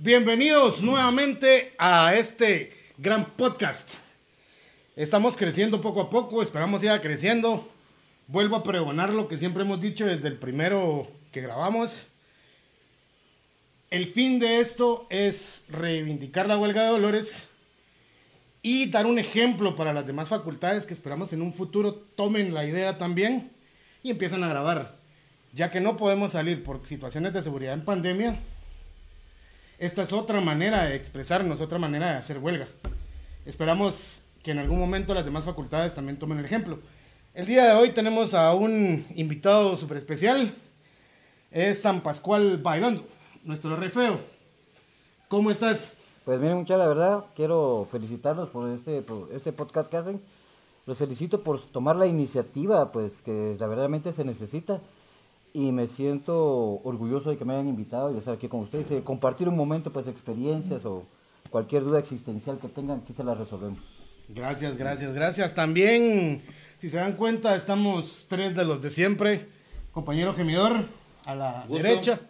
Bienvenidos nuevamente a este gran podcast. Estamos creciendo poco a poco, esperamos siga creciendo. Vuelvo a pregonar lo que siempre hemos dicho desde el primero que grabamos. El fin de esto es reivindicar la huelga de Dolores y dar un ejemplo para las demás facultades que esperamos en un futuro tomen la idea también y empiezan a grabar. Ya que no podemos salir por situaciones de seguridad en pandemia, esta es otra manera de expresarnos, otra manera de hacer huelga. Esperamos que en algún momento las demás facultades también tomen el ejemplo. El día de hoy tenemos a un invitado súper especial. Es San Pascual Bailando, nuestro rey feo. ¿Cómo estás? Pues miren, mucha la verdad, quiero felicitarlos por este, por este podcast que hacen. Los felicito por tomar la iniciativa, pues que verdaderamente se necesita y me siento orgulloso de que me hayan invitado y de estar aquí con ustedes, y compartir un momento, pues experiencias o cualquier duda existencial que tengan, aquí se la resolvemos. Gracias, gracias, gracias. También, si se dan cuenta, estamos tres de los de siempre. Compañero gemidor, a la derecha,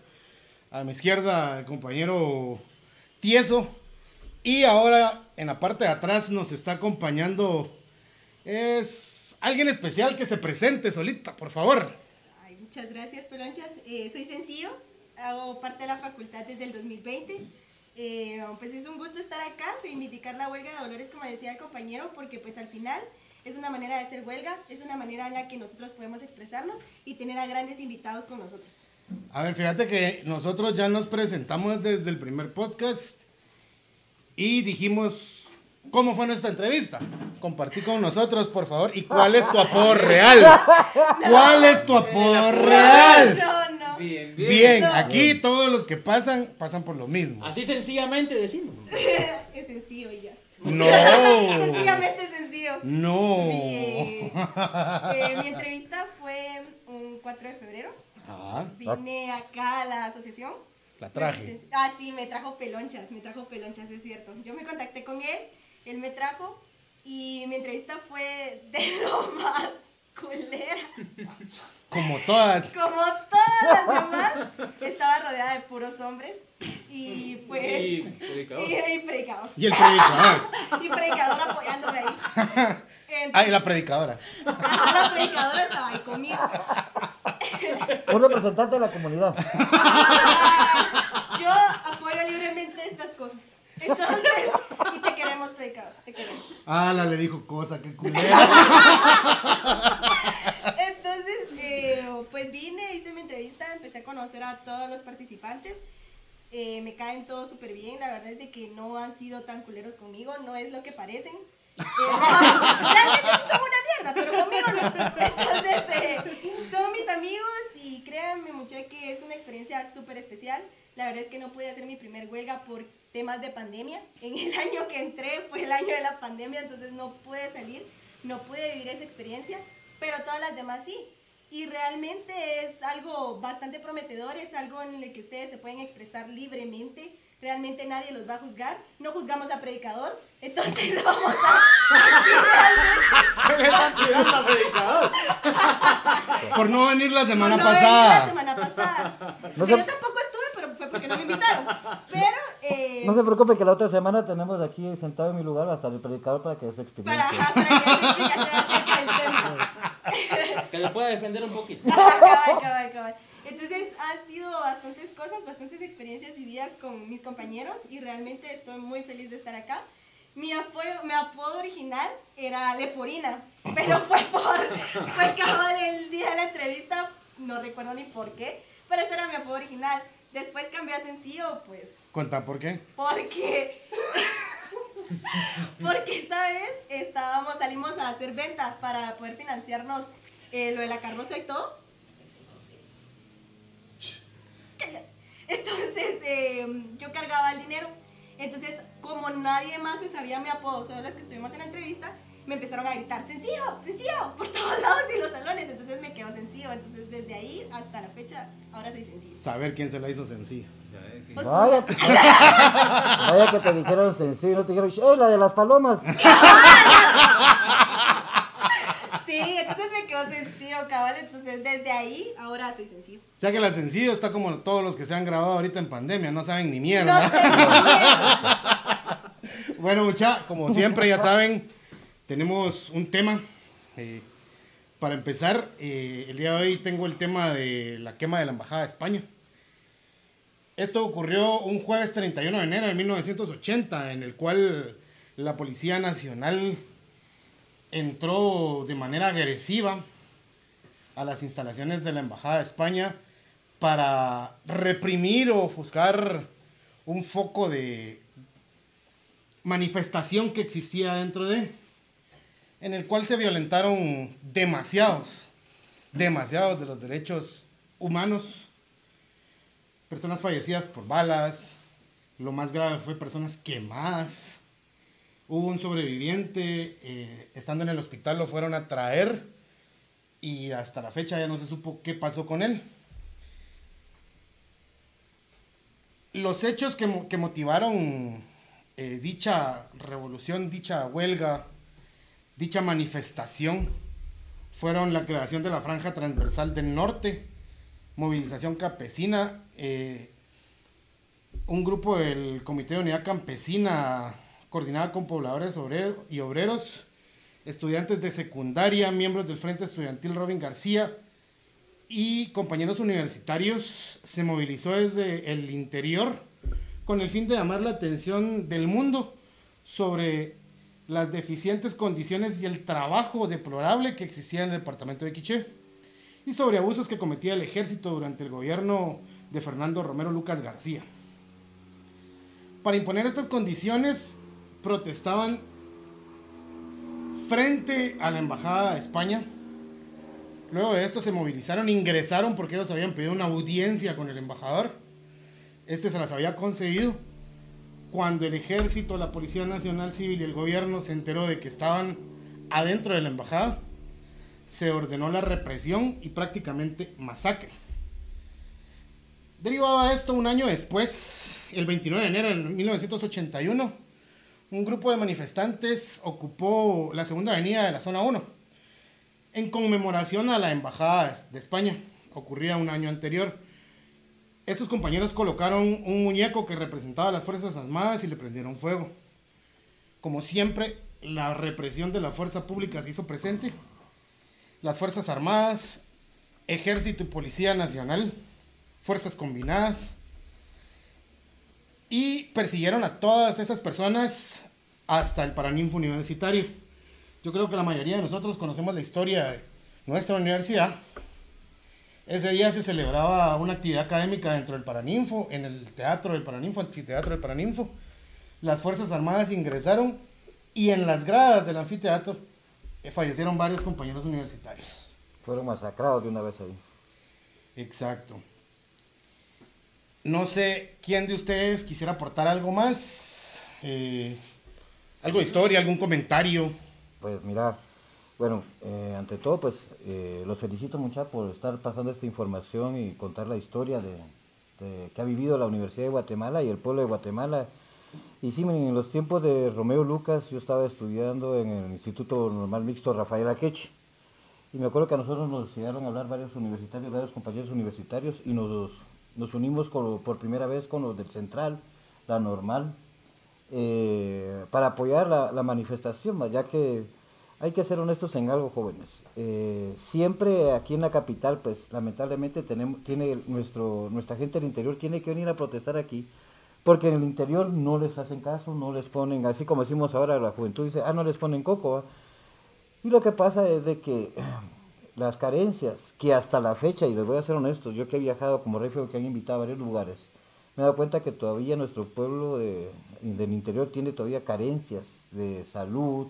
a mi izquierda, el compañero tieso. Y ahora, en la parte de atrás, nos está acompañando, es alguien especial que se presente solita, por favor. Muchas gracias, Pelonchas. Eh, soy Sencillo, hago parte de la facultad desde el 2020. Eh, pues es un gusto estar acá, reivindicar la huelga de Dolores, como decía el compañero, porque pues al final es una manera de hacer huelga, es una manera en la que nosotros podemos expresarnos y tener a grandes invitados con nosotros. A ver, fíjate que nosotros ya nos presentamos desde el primer podcast y dijimos ¿Cómo fue nuestra entrevista? Compartí con nosotros, por favor. ¿Y cuál es tu apodo real? ¿Cuál es tu apodo real? No, no. Bien, bien. Bien, aquí todos los que pasan, pasan por lo mismo. Así sencillamente decimos. es sencillo ya. No. Sencillamente sencillo. No. Bien. Eh, mi entrevista fue un 4 de febrero. Ah, Vine acá a la asociación. la traje. Ah, sí, me trajo pelonchas, me trajo pelonchas, es cierto. Yo me contacté con él, él me trajo y mi entrevista fue de lo más culera. Como todas. Como todas las demás, estaba rodeada de puros hombres y pues... Y predicador. y, y predicador. Y el predicador. Y predicador apoyándome ahí. Ah, y la predicadora. Ajá, la predicadora estaba ahí conmigo. Un representante de la comunidad. Yo apoyo libremente estas cosas. Entonces, predicador, te queremos. Ah, la le dijo cosa, qué culera. Entonces, eh, pues vine, hice mi entrevista, empecé a conocer a todos los participantes. Eh, me caen todos súper bien, la verdad es de que no han sido tan culeros conmigo, no es lo que parecen. Eh, realmente sí son una mierda, pero conmigo no. Entonces, eh, son mis amigos y créanme, muchachos, que es una experiencia súper especial. La verdad es que no pude hacer mi primer huelga por temas de pandemia. En el año que entré fue el año de la pandemia, entonces no pude salir, no pude vivir esa experiencia, pero todas las demás sí. Y realmente es algo bastante prometedor, es algo en el que ustedes se pueden expresar libremente. Realmente nadie los va a juzgar. No juzgamos a predicador. Entonces vamos a. ¿Qué le están tirando al predicador? Por no venir la semana no venir La pasada. semana pasada. No se- Yo tampoco estuve, fue porque no me invitaron. Pero. Eh, No se preocupe que la otra semana tenemos aquí sentado en mi lugar va a estar el predicador para que dé su para, experiencia. ajá, para que dé explicación del tema. Que le pueda defender un poquito. Ajá, cabal, cabal, cabal. Entonces han sido bastantes cosas, bastantes experiencias vividas con mis compañeros y realmente estoy muy feliz de estar acá. Mi, apoyo, mi apodo original era Leporina, pero fue por, fue cabal el día de la entrevista, no recuerdo ni por qué, pero este era mi apodo original. Después cambié a sencillo, pues, Cuenta por qué. porque, porque esta vez estábamos, salimos a hacer venta para poder financiarnos eh, lo de la carroza y todo. Entonces eh, yo cargaba el dinero. Entonces, como nadie más se sabía mi apodo, solo los que estuvimos en la entrevista, me empezaron a gritar, sencillo, sencillo, por todos lados y los salones. Entonces me quedó sencillo. Entonces, desde ahí hasta la fecha, ahora soy sencillo. Saber quién se la hizo sencilla. Pues, Vaya, vaya que te dijeron sencillo, no te dijeron, ¡eh, la de las palomas! Sí, entonces me quedó sencillo, cabal. Entonces, desde ahí, ahora soy sencillo. O sea que la sencillo está como todos los que se han grabado ahorita en pandemia, no saben ni No mierda. sé bien. Bueno, mucha, como siempre ya saben, tenemos un tema. eh, para empezar, eh, el día de hoy tengo el tema de la quema de la Embajada de España. Esto ocurrió un jueves 31 de enero de 1980, en el cual la Policía Nacional entró de manera agresiva a las instalaciones de la Embajada de España para reprimir o ofuscar un foco de manifestación que existía dentro de, en el cual se violentaron demasiados, demasiados de los derechos humanos, personas fallecidas por balas, lo más grave fue personas quemadas, hubo un sobreviviente, eh, estando en el hospital lo fueron a traer y hasta la fecha ya no se supo qué pasó con él. Los hechos que, mo- que motivaron eh, dicha revolución, dicha huelga, dicha manifestación, fueron la creación de la Franja Transversal del Norte, movilización campesina, eh, un grupo del Comité de Unidad Campesina coordinada con pobladores y obreros, estudiantes de secundaria, miembros del Frente Estudiantil Robin García y compañeros universitarios se movilizó desde el interior con el fin de llamar la atención del mundo sobre las deficientes condiciones y el trabajo deplorable que existía en el departamento de Quiché y sobre abusos que cometía el ejército durante el gobierno de Fernando Romero Lucas García. Para imponer estas condiciones protestaban frente a la Embajada de España. Luego de esto se movilizaron, ingresaron porque ellos habían pedido una audiencia con el embajador. Este se las había concedido. Cuando el ejército, la Policía Nacional Civil y el gobierno se enteró de que estaban adentro de la embajada, se ordenó la represión y prácticamente masacre. Derivado de esto, un año después, el 29 de enero de 1981, un grupo de manifestantes ocupó la segunda avenida de la zona 1 en conmemoración a la embajada de España, ocurrida un año anterior. Esos compañeros colocaron un muñeco que representaba a las Fuerzas Armadas y le prendieron fuego. Como siempre, la represión de la fuerza pública hizo presente. Las Fuerzas Armadas, Ejército y Policía Nacional, Fuerzas Combinadas, y persiguieron a todas esas personas hasta el Paraninfo Universitario. Yo creo que la mayoría de nosotros conocemos la historia de nuestra universidad. Ese día se celebraba una actividad académica dentro del Paraninfo, en el teatro del Paraninfo, anfiteatro del Paraninfo. Las Fuerzas Armadas ingresaron y en las gradas del anfiteatro eh, fallecieron varios compañeros universitarios. Fueron masacrados de una vez ahí. Exacto. No sé quién de ustedes quisiera aportar algo más. Eh, algo de historia, algún comentario. Pues mira, bueno, eh, ante todo, pues eh, los felicito mucho por estar pasando esta información y contar la historia de, que ha vivido la Universidad de Guatemala y el pueblo de Guatemala. Y sí, en los tiempos de Romeo Lucas, yo estaba estudiando en el Instituto Normal Mixto Rafael Akechi. Y me acuerdo que a nosotros nos llegaron a hablar varios universitarios, varios compañeros universitarios, y nos, nos unimos con- por primera vez con los del Central, la Normal, eh, para apoyar la, manifestación, ma, ya que hay que ser honestos en algo, jóvenes. Eh, siempre aquí en la capital, pues lamentablemente tenemos, tiene nuestro, nuestra gente del interior tiene que venir a protestar aquí, porque en el interior no les hacen caso, no les ponen, así como decimos ahora, la juventud dice, ah, no les ponen coco. ¿va?". Y lo que pasa es de que las carencias, que hasta la fecha, y les voy a ser honestos, yo que he viajado como rey que han invitado a varios lugares, me he dado cuenta que todavía nuestro pueblo de- del interior tiene todavía carencias de salud,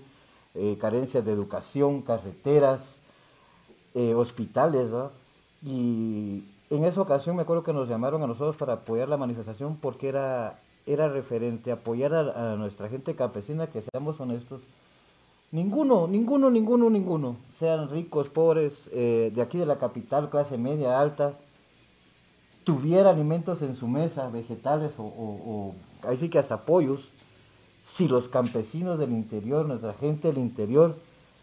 eh, carencias de educación, carreteras, eh, hospitales. Y en esa ocasión me acuerdo que nos llamaron a nosotros para apoyar la manifestación porque era, era referente, apoyar a, a nuestra gente campesina, que seamos honestos, Ninguno, ninguno, ninguno, ninguno. Sean ricos, pobres, eh, de aquí de la capital, clase media, alta, tuviera alimentos en su mesa, vegetales o, o- o ahí sí que hasta pollos, si los campesinos del interior, nuestra gente del interior,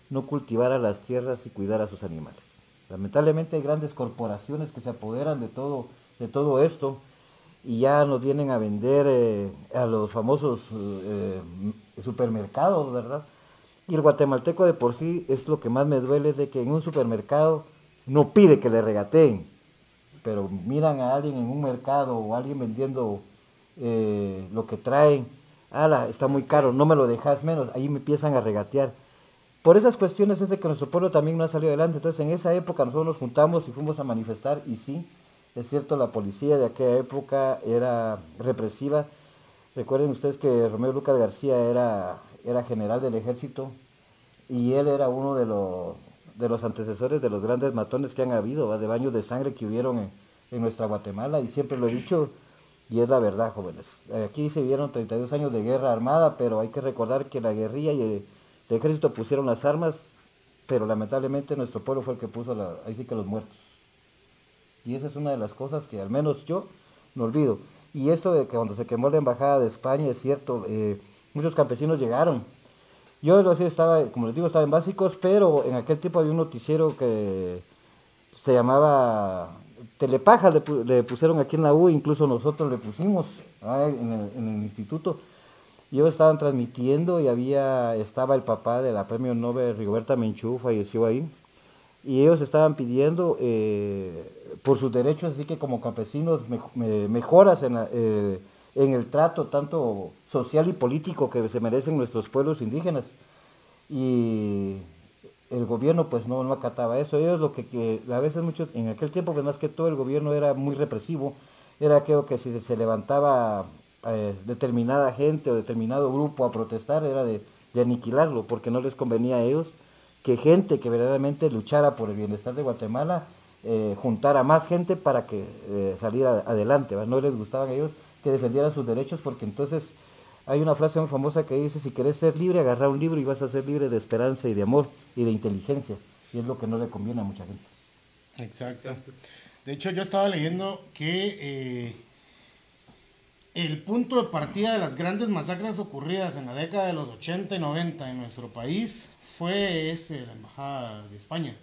no cultivara las tierras y cuidara a sus animales. Lamentablemente hay grandes corporaciones que se apoderan de todo, de todo esto y ya nos vienen a vender eh, a los famosos eh, supermercados, ¿verdad? Y el guatemalteco de por sí es lo que más me duele de que en un supermercado no pide que le regateen, pero miran a alguien en un mercado o alguien vendiendo eh, lo que traen, ala, está muy caro, no me lo dejas menos, ahí me empiezan a regatear. Por esas cuestiones es de que nuestro pueblo también no ha salido adelante. Entonces en esa época nosotros nos juntamos y fuimos a manifestar y sí, es cierto, la policía de aquella época era represiva. Recuerden ustedes que Romeo Lucas García era, era general del ejército y él era uno de los, de los antecesores de los grandes matones que han habido, de baños de sangre que hubieron en, en nuestra Guatemala. Y siempre lo he dicho, y es la verdad, jóvenes. Aquí se vieron 32 años de guerra armada, pero hay que recordar que la guerrilla y el, ejército pusieron las armas, pero lamentablemente nuestro pueblo fue el que puso ahí sí que los muertos. Y esa es una de las cosas que al menos yo no olvido. Y eso de que cuando se quemó la embajada de España, es cierto, eh, muchos campesinos llegaron. Yo lo estaba, como les digo, estaba en básicos, pero en aquel tiempo había un noticiero que se llamaba Telepaja, le, le pusieron aquí en la U, incluso nosotros le pusimos en, el, instituto. Y ellos estaban transmitiendo y había estaba el papá de la premio Nobel Rigoberta Menchú falleció ahí. Y ellos estaban pidiendo eh, por sus derechos así que como campesinos me, me, mejoras en, eh, en el trato tanto social y político que se merecen nuestros pueblos indígenas. Y el gobierno pues no, no acataba eso ellos lo que, que a veces mucho en aquel tiempo pues más que todo el gobierno era muy represivo era aquello que si se, levantaba eh, determinada gente o determinado grupo a protestar era de, aniquilarlo, porque no les convenía a ellos que gente que verdaderamente luchara por el bienestar de Guatemala eh, juntara más gente para que eh, saliera adelante. No les gustaban a ellos que defendieran sus derechos, porque entonces hay una frase muy famosa que dice, si querés ser libre, agarra un libro y vas a ser libre de esperanza y de amor y de inteligencia. Y es lo que no le conviene a mucha gente. Exacto. De hecho, yo estaba leyendo que eh, el punto de partida de las grandes masacres ocurridas en la década de los 80 y 90 en nuestro país fue ese, la Embajada de España.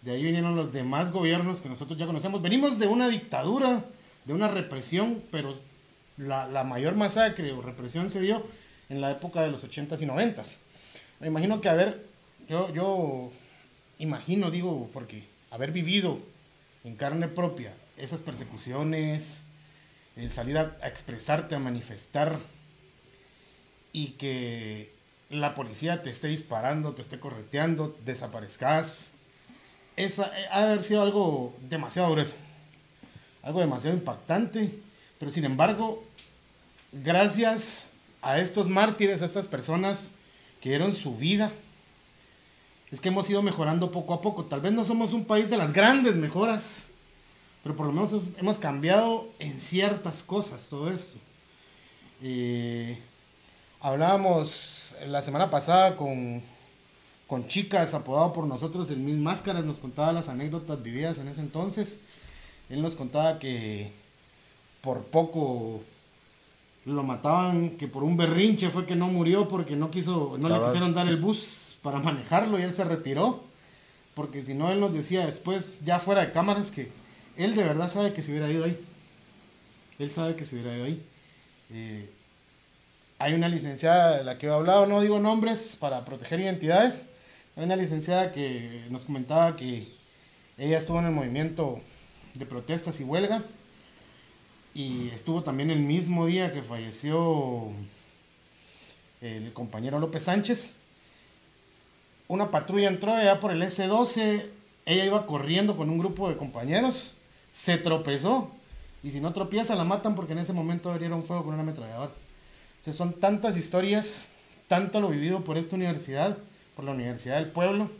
De ahí vinieron los demás gobiernos que nosotros ya conocemos. Venimos de una dictadura, de una represión, pero la, mayor masacre o represión se dio en la época de los 80s y 90s. Me imagino que, a ver, yo, yo imagino, digo, porque haber vivido en carne propia esas persecuciones, el salir a, expresarte, a manifestar y que la policía te esté disparando, te esté correteando, desaparezcas. Esa ha de haber sido algo demasiado grueso, algo demasiado impactante, pero sin embargo, gracias a estos mártires, a estas personas que dieron su vida, es que hemos ido mejorando poco a poco. Tal vez no somos un país de las grandes mejoras, pero por lo menos hemos cambiado en ciertas cosas todo esto. Eh, hablábamos la semana pasada con, con chicas apodado por nosotros el Mil Máscaras, nos contaba las anécdotas vividas en ese entonces. Él nos contaba que por poco lo mataban, que por un berrinche fue que no murió porque no quiso, no le quisieron dar el bus para manejarlo y él se retiró. Porque si no, él nos decía después, ya fuera de cámaras, que él de verdad sabe que se hubiera ido ahí. Él sabe que se hubiera ido ahí. Eh, hay una licenciada de la que he hablado, no digo nombres para proteger identidades. Hay una licenciada que nos comentaba que ella estuvo en el movimiento de protestas y huelga. Y estuvo también el mismo día que falleció el compañero López Sánchez. Una patrulla entró allá por el S12. Ella iba corriendo con un grupo de compañeros se tropezó. Y si no tropieza, la matan porque en ese momento abrieron fuego con una ametralladora. O sea, son tantas historias, tanto lo vivido por esta universidad, por la Universidad del Pueblo.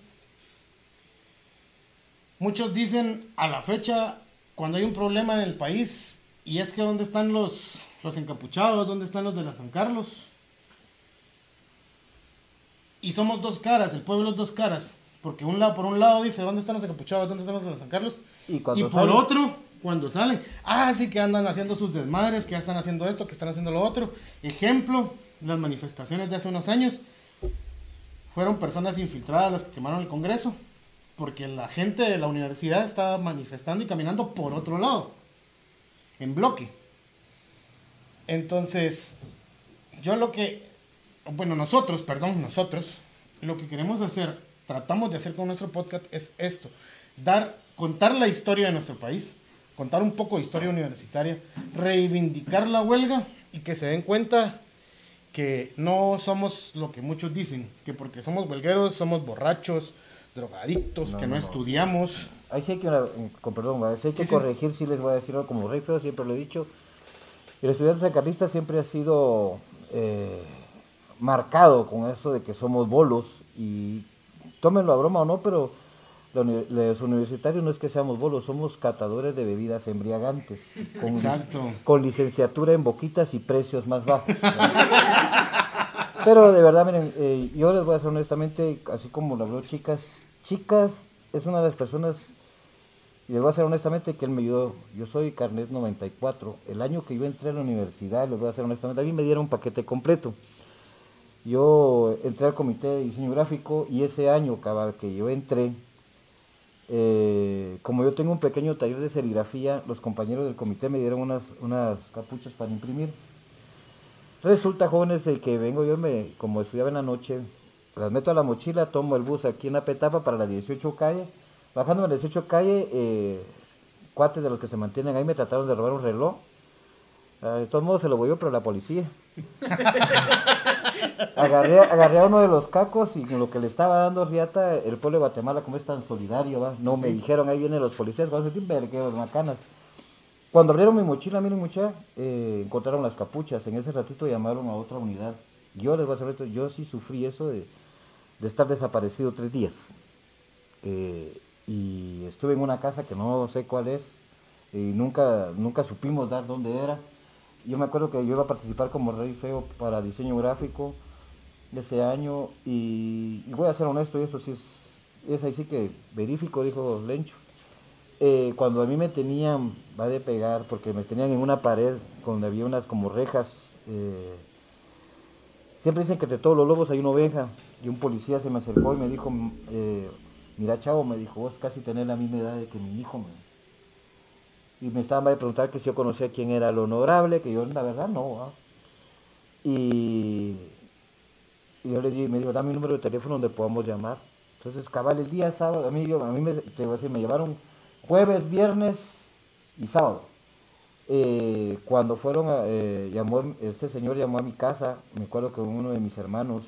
Muchos dicen a la fecha, cuando hay un problema en el país, y es que ¿dónde están los, los encapuchados? ¿Dónde están los de la San Carlos? Y somos dos caras, el pueblo es dos caras. Porque un lado, por un lado dice, ¿dónde están los encapuchados? ¿Dónde están los de la San Carlos? Y, y por salen? otro, cuando salen, ah, sí que andan haciendo sus desmadres, que ya están haciendo esto, que están haciendo lo otro. Ejemplo, las manifestaciones de hace unos años. fueron personas infiltradas las que quemaron el Congreso, porque la gente de la universidad estaba manifestando y caminando por otro lado, en bloque. Entonces, yo lo que, bueno, nosotros, perdón, nosotros, lo que queremos hacer, tratamos de hacer con nuestro podcast es esto, dar, contar la historia de nuestro país, contar un poco de historia universitaria, reivindicar la huelga y que se den cuenta que no somos lo que muchos dicen, que porque somos huelgueros somos borrachos, drogadictos, No, que no, no, no. Ahí sí hay que, una- con perdón, ¿va? sí hay que Sí, sí. corregir, sí les voy a decir algo como rey feo, siempre lo he dicho. El estudiante sancarlista siempre ha sido eh, marcado con eso de que somos bolos y tómenlo a broma o no, pero los universitarios no es que seamos bolos, somos catadores de bebidas embriagantes, con, lic- Exacto. con licenciatura en boquitas y precios más bajos. Pero de verdad, miren, eh, yo les voy a decir honestamente, así como lo habló Chicas, Chicas es una de las personas, y les voy a decir honestamente que él me ayudó. Yo soy Carnet 94. El año que yo entré a la universidad, les voy a decir honestamente, a mí me dieron un paquete completo. Yo entré al comité de diseño gráfico y ese año, cabal, que yo entré, eh, como yo tengo un pequeño taller de serigrafía, los compañeros del comité me dieron unas, unas capuchas para imprimir. Resulta, jóvenes, de que vengo yo, me, como estudiaba en la noche, las meto a la mochila, tomo el bus aquí en la petapa para la 18 calle. Bajando en la 18 calle, eh, cuates de los que se mantienen ahí me trataron de robar un reloj. Ah, de todos modos se lo voy yo, pero la policía. agarré, agarré a uno de los cacos y con lo que le estaba dando riata, el pueblo de Guatemala, como es tan solidario, ¿va? no me dijeron, ahí vienen los policías, vamos a macanas. Cuando abrieron mi mochila, miren mucha, eh, encontraron las capuchas. En ese ratito llamaron a otra unidad. Yo les voy a hacer esto, yo sí sufrí eso de, de estar desaparecido tres días. Eh, y estuve en una casa que no sé cuál es y nunca, nunca supimos dar dónde era. Yo me acuerdo que yo iba a participar como rey feo para diseño gráfico ese año y, voy a ser honesto, y esto sí es, es sí que verífico, dijo Lencho. Eh, cuando a mí me tenían, va de pegar, porque me tenían en una pared donde había unas como rejas, eh, siempre dicen que de todos los lobos hay una oveja, y un policía se me acercó y me dijo, "Mm, eh, mira chavo, me dijo, vos casi tenés la misma edad de que mi hijo, y me estaban a preguntar que si yo conocía quién era el honorable, que yo la verdad no, ¿va? y, yo le dije, me dijo, dame un número de teléfono donde podamos llamar. Entonces, cabal, el día sábado, a mí, yo, a mí me, te voy a me llevaron jueves, viernes y sábado. Eh, cuando fueron, a, eh, llamó, este señor llamó a mi casa, me acuerdo que uno de mis hermanos,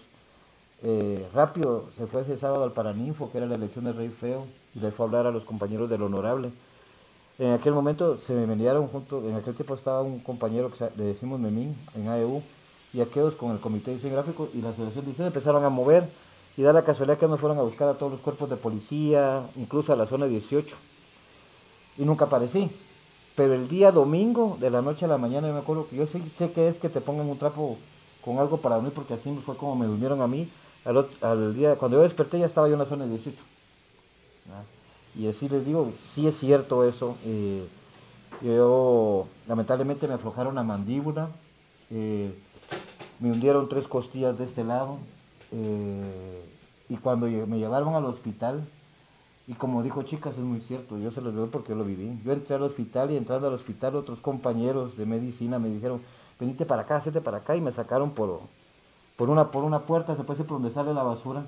eh, rápido se fue ese sábado al Paraninfo, que era la elección del Rey Feo, y le fue a hablar a los compañeros del Honorable. En aquel momento se me enviaron junto, en aquel tiempo estaba un compañero que le decimos Memín, en AEU, y aquellos con el Comité de Diseño Gráfico y la Asociación de Diseño empezaron a mover, y da la casualidad que me fueron a buscar a todos los cuerpos de policía, incluso a la zona 18, y nunca aparecí. Pero el día domingo, de la noche a la mañana, yo me acuerdo que yo sí sé que es que te pongan un trapo con algo para dormir, porque así fue como me durmieron a mí. Al, ot- al día, cuando yo desperté ya estaba yo en la zona 18. ¿ah? Y así les digo, sí es cierto eso. eh, yo, lamentablemente, me aflojaron la mandíbula, eh, me hundieron tres costillas de este lado. eh, y cuando me llevaron al hospital, y como dijo chicas, es muy cierto, yo se los doy porque yo lo viví. Yo entré al hospital y entrando al hospital otros compañeros de medicina me dijeron, venite para acá, hacete para acá y me sacaron por, por, una, por una puerta, se puede decir por donde sale la basura.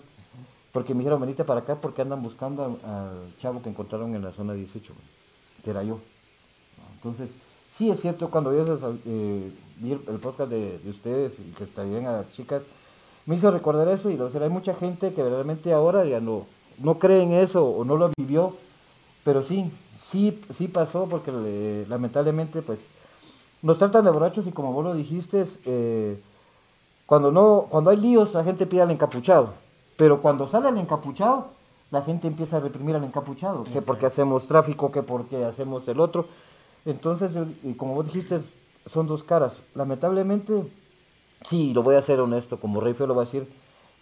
Porque me dijeron, venite para acá porque andan buscando al, chavo que encontraron en la zona 18, que era yo. Entonces, sí es cierto, cuando eh, vi el, podcast de, de ustedes y que estarían a chicas, me hizo recordar eso y o sea, hay mucha gente que verdaderamente ahora ya no, no cree en eso o no lo vivió, pero sí, sí, sí pasó porque le- lamentablemente pues nos tratan de borrachos y como vos lo dijiste, eh, cuando, no, cuando hay líos la gente pide al encapuchado, pero cuando sale el encapuchado, la gente empieza a reprimir al encapuchado, que porque hacemos tráfico, que porque hacemos el otro. Entonces, y como vos dijiste, son dos caras. Lamentablemente, sí, lo voy a ser honesto, como Rey Feo lo va a decir,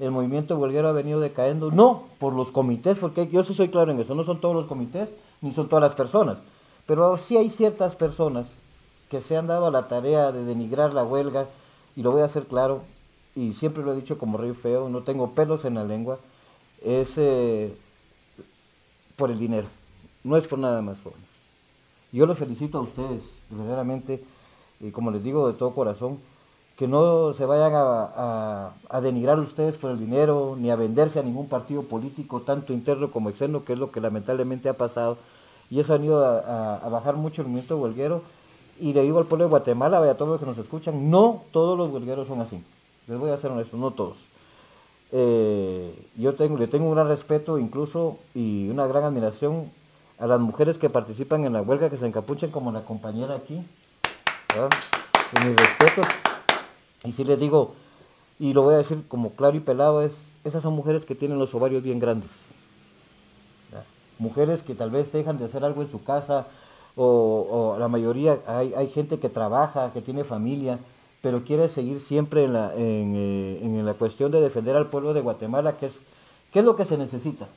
el movimiento huelguero ha venido decayendo, no por los comités, porque yo sí soy claro en eso, no son todos los comités, ni son todas las personas, pero sí hay ciertas personas que se han dado a la tarea de denigrar la huelga, y lo voy a hacer claro, y siempre lo he dicho como rey feo, no tengo pelos en la lengua, es eh, por el dinero, no es por nada más, jóvenes. Yo los felicito a ustedes, verdaderamente, y como les digo de todo corazón, que no se vayan a, denigrar ustedes por el dinero, ni a venderse a ningún partido político, tanto interno como externo, que es lo que lamentablemente ha pasado. Y eso ha a- a bajar mucho el movimiento huelguero. Y le digo al pueblo de Guatemala, y a todos los que nos escuchan, no todos los huelgueros son así. Les voy a ser honesto, no todos. Eh, yo tengo, le tengo un gran respeto incluso y una gran admiración a las mujeres que participan en la huelga, que se encapuchan como la compañera aquí. ¿verdad? Y mis respetos. Y sí les digo, y lo voy a decir como claro y pelado, es, esas son mujeres que tienen los ovarios bien grandes. Mujeres que tal vez dejan de hacer algo en su casa, o, o la mayoría, hay, hay gente que trabaja, que tiene familia, pero quiere seguir siempre en la, en, eh, en la cuestión de defender al pueblo de Guatemala, que es, ¿qué es lo que se necesita?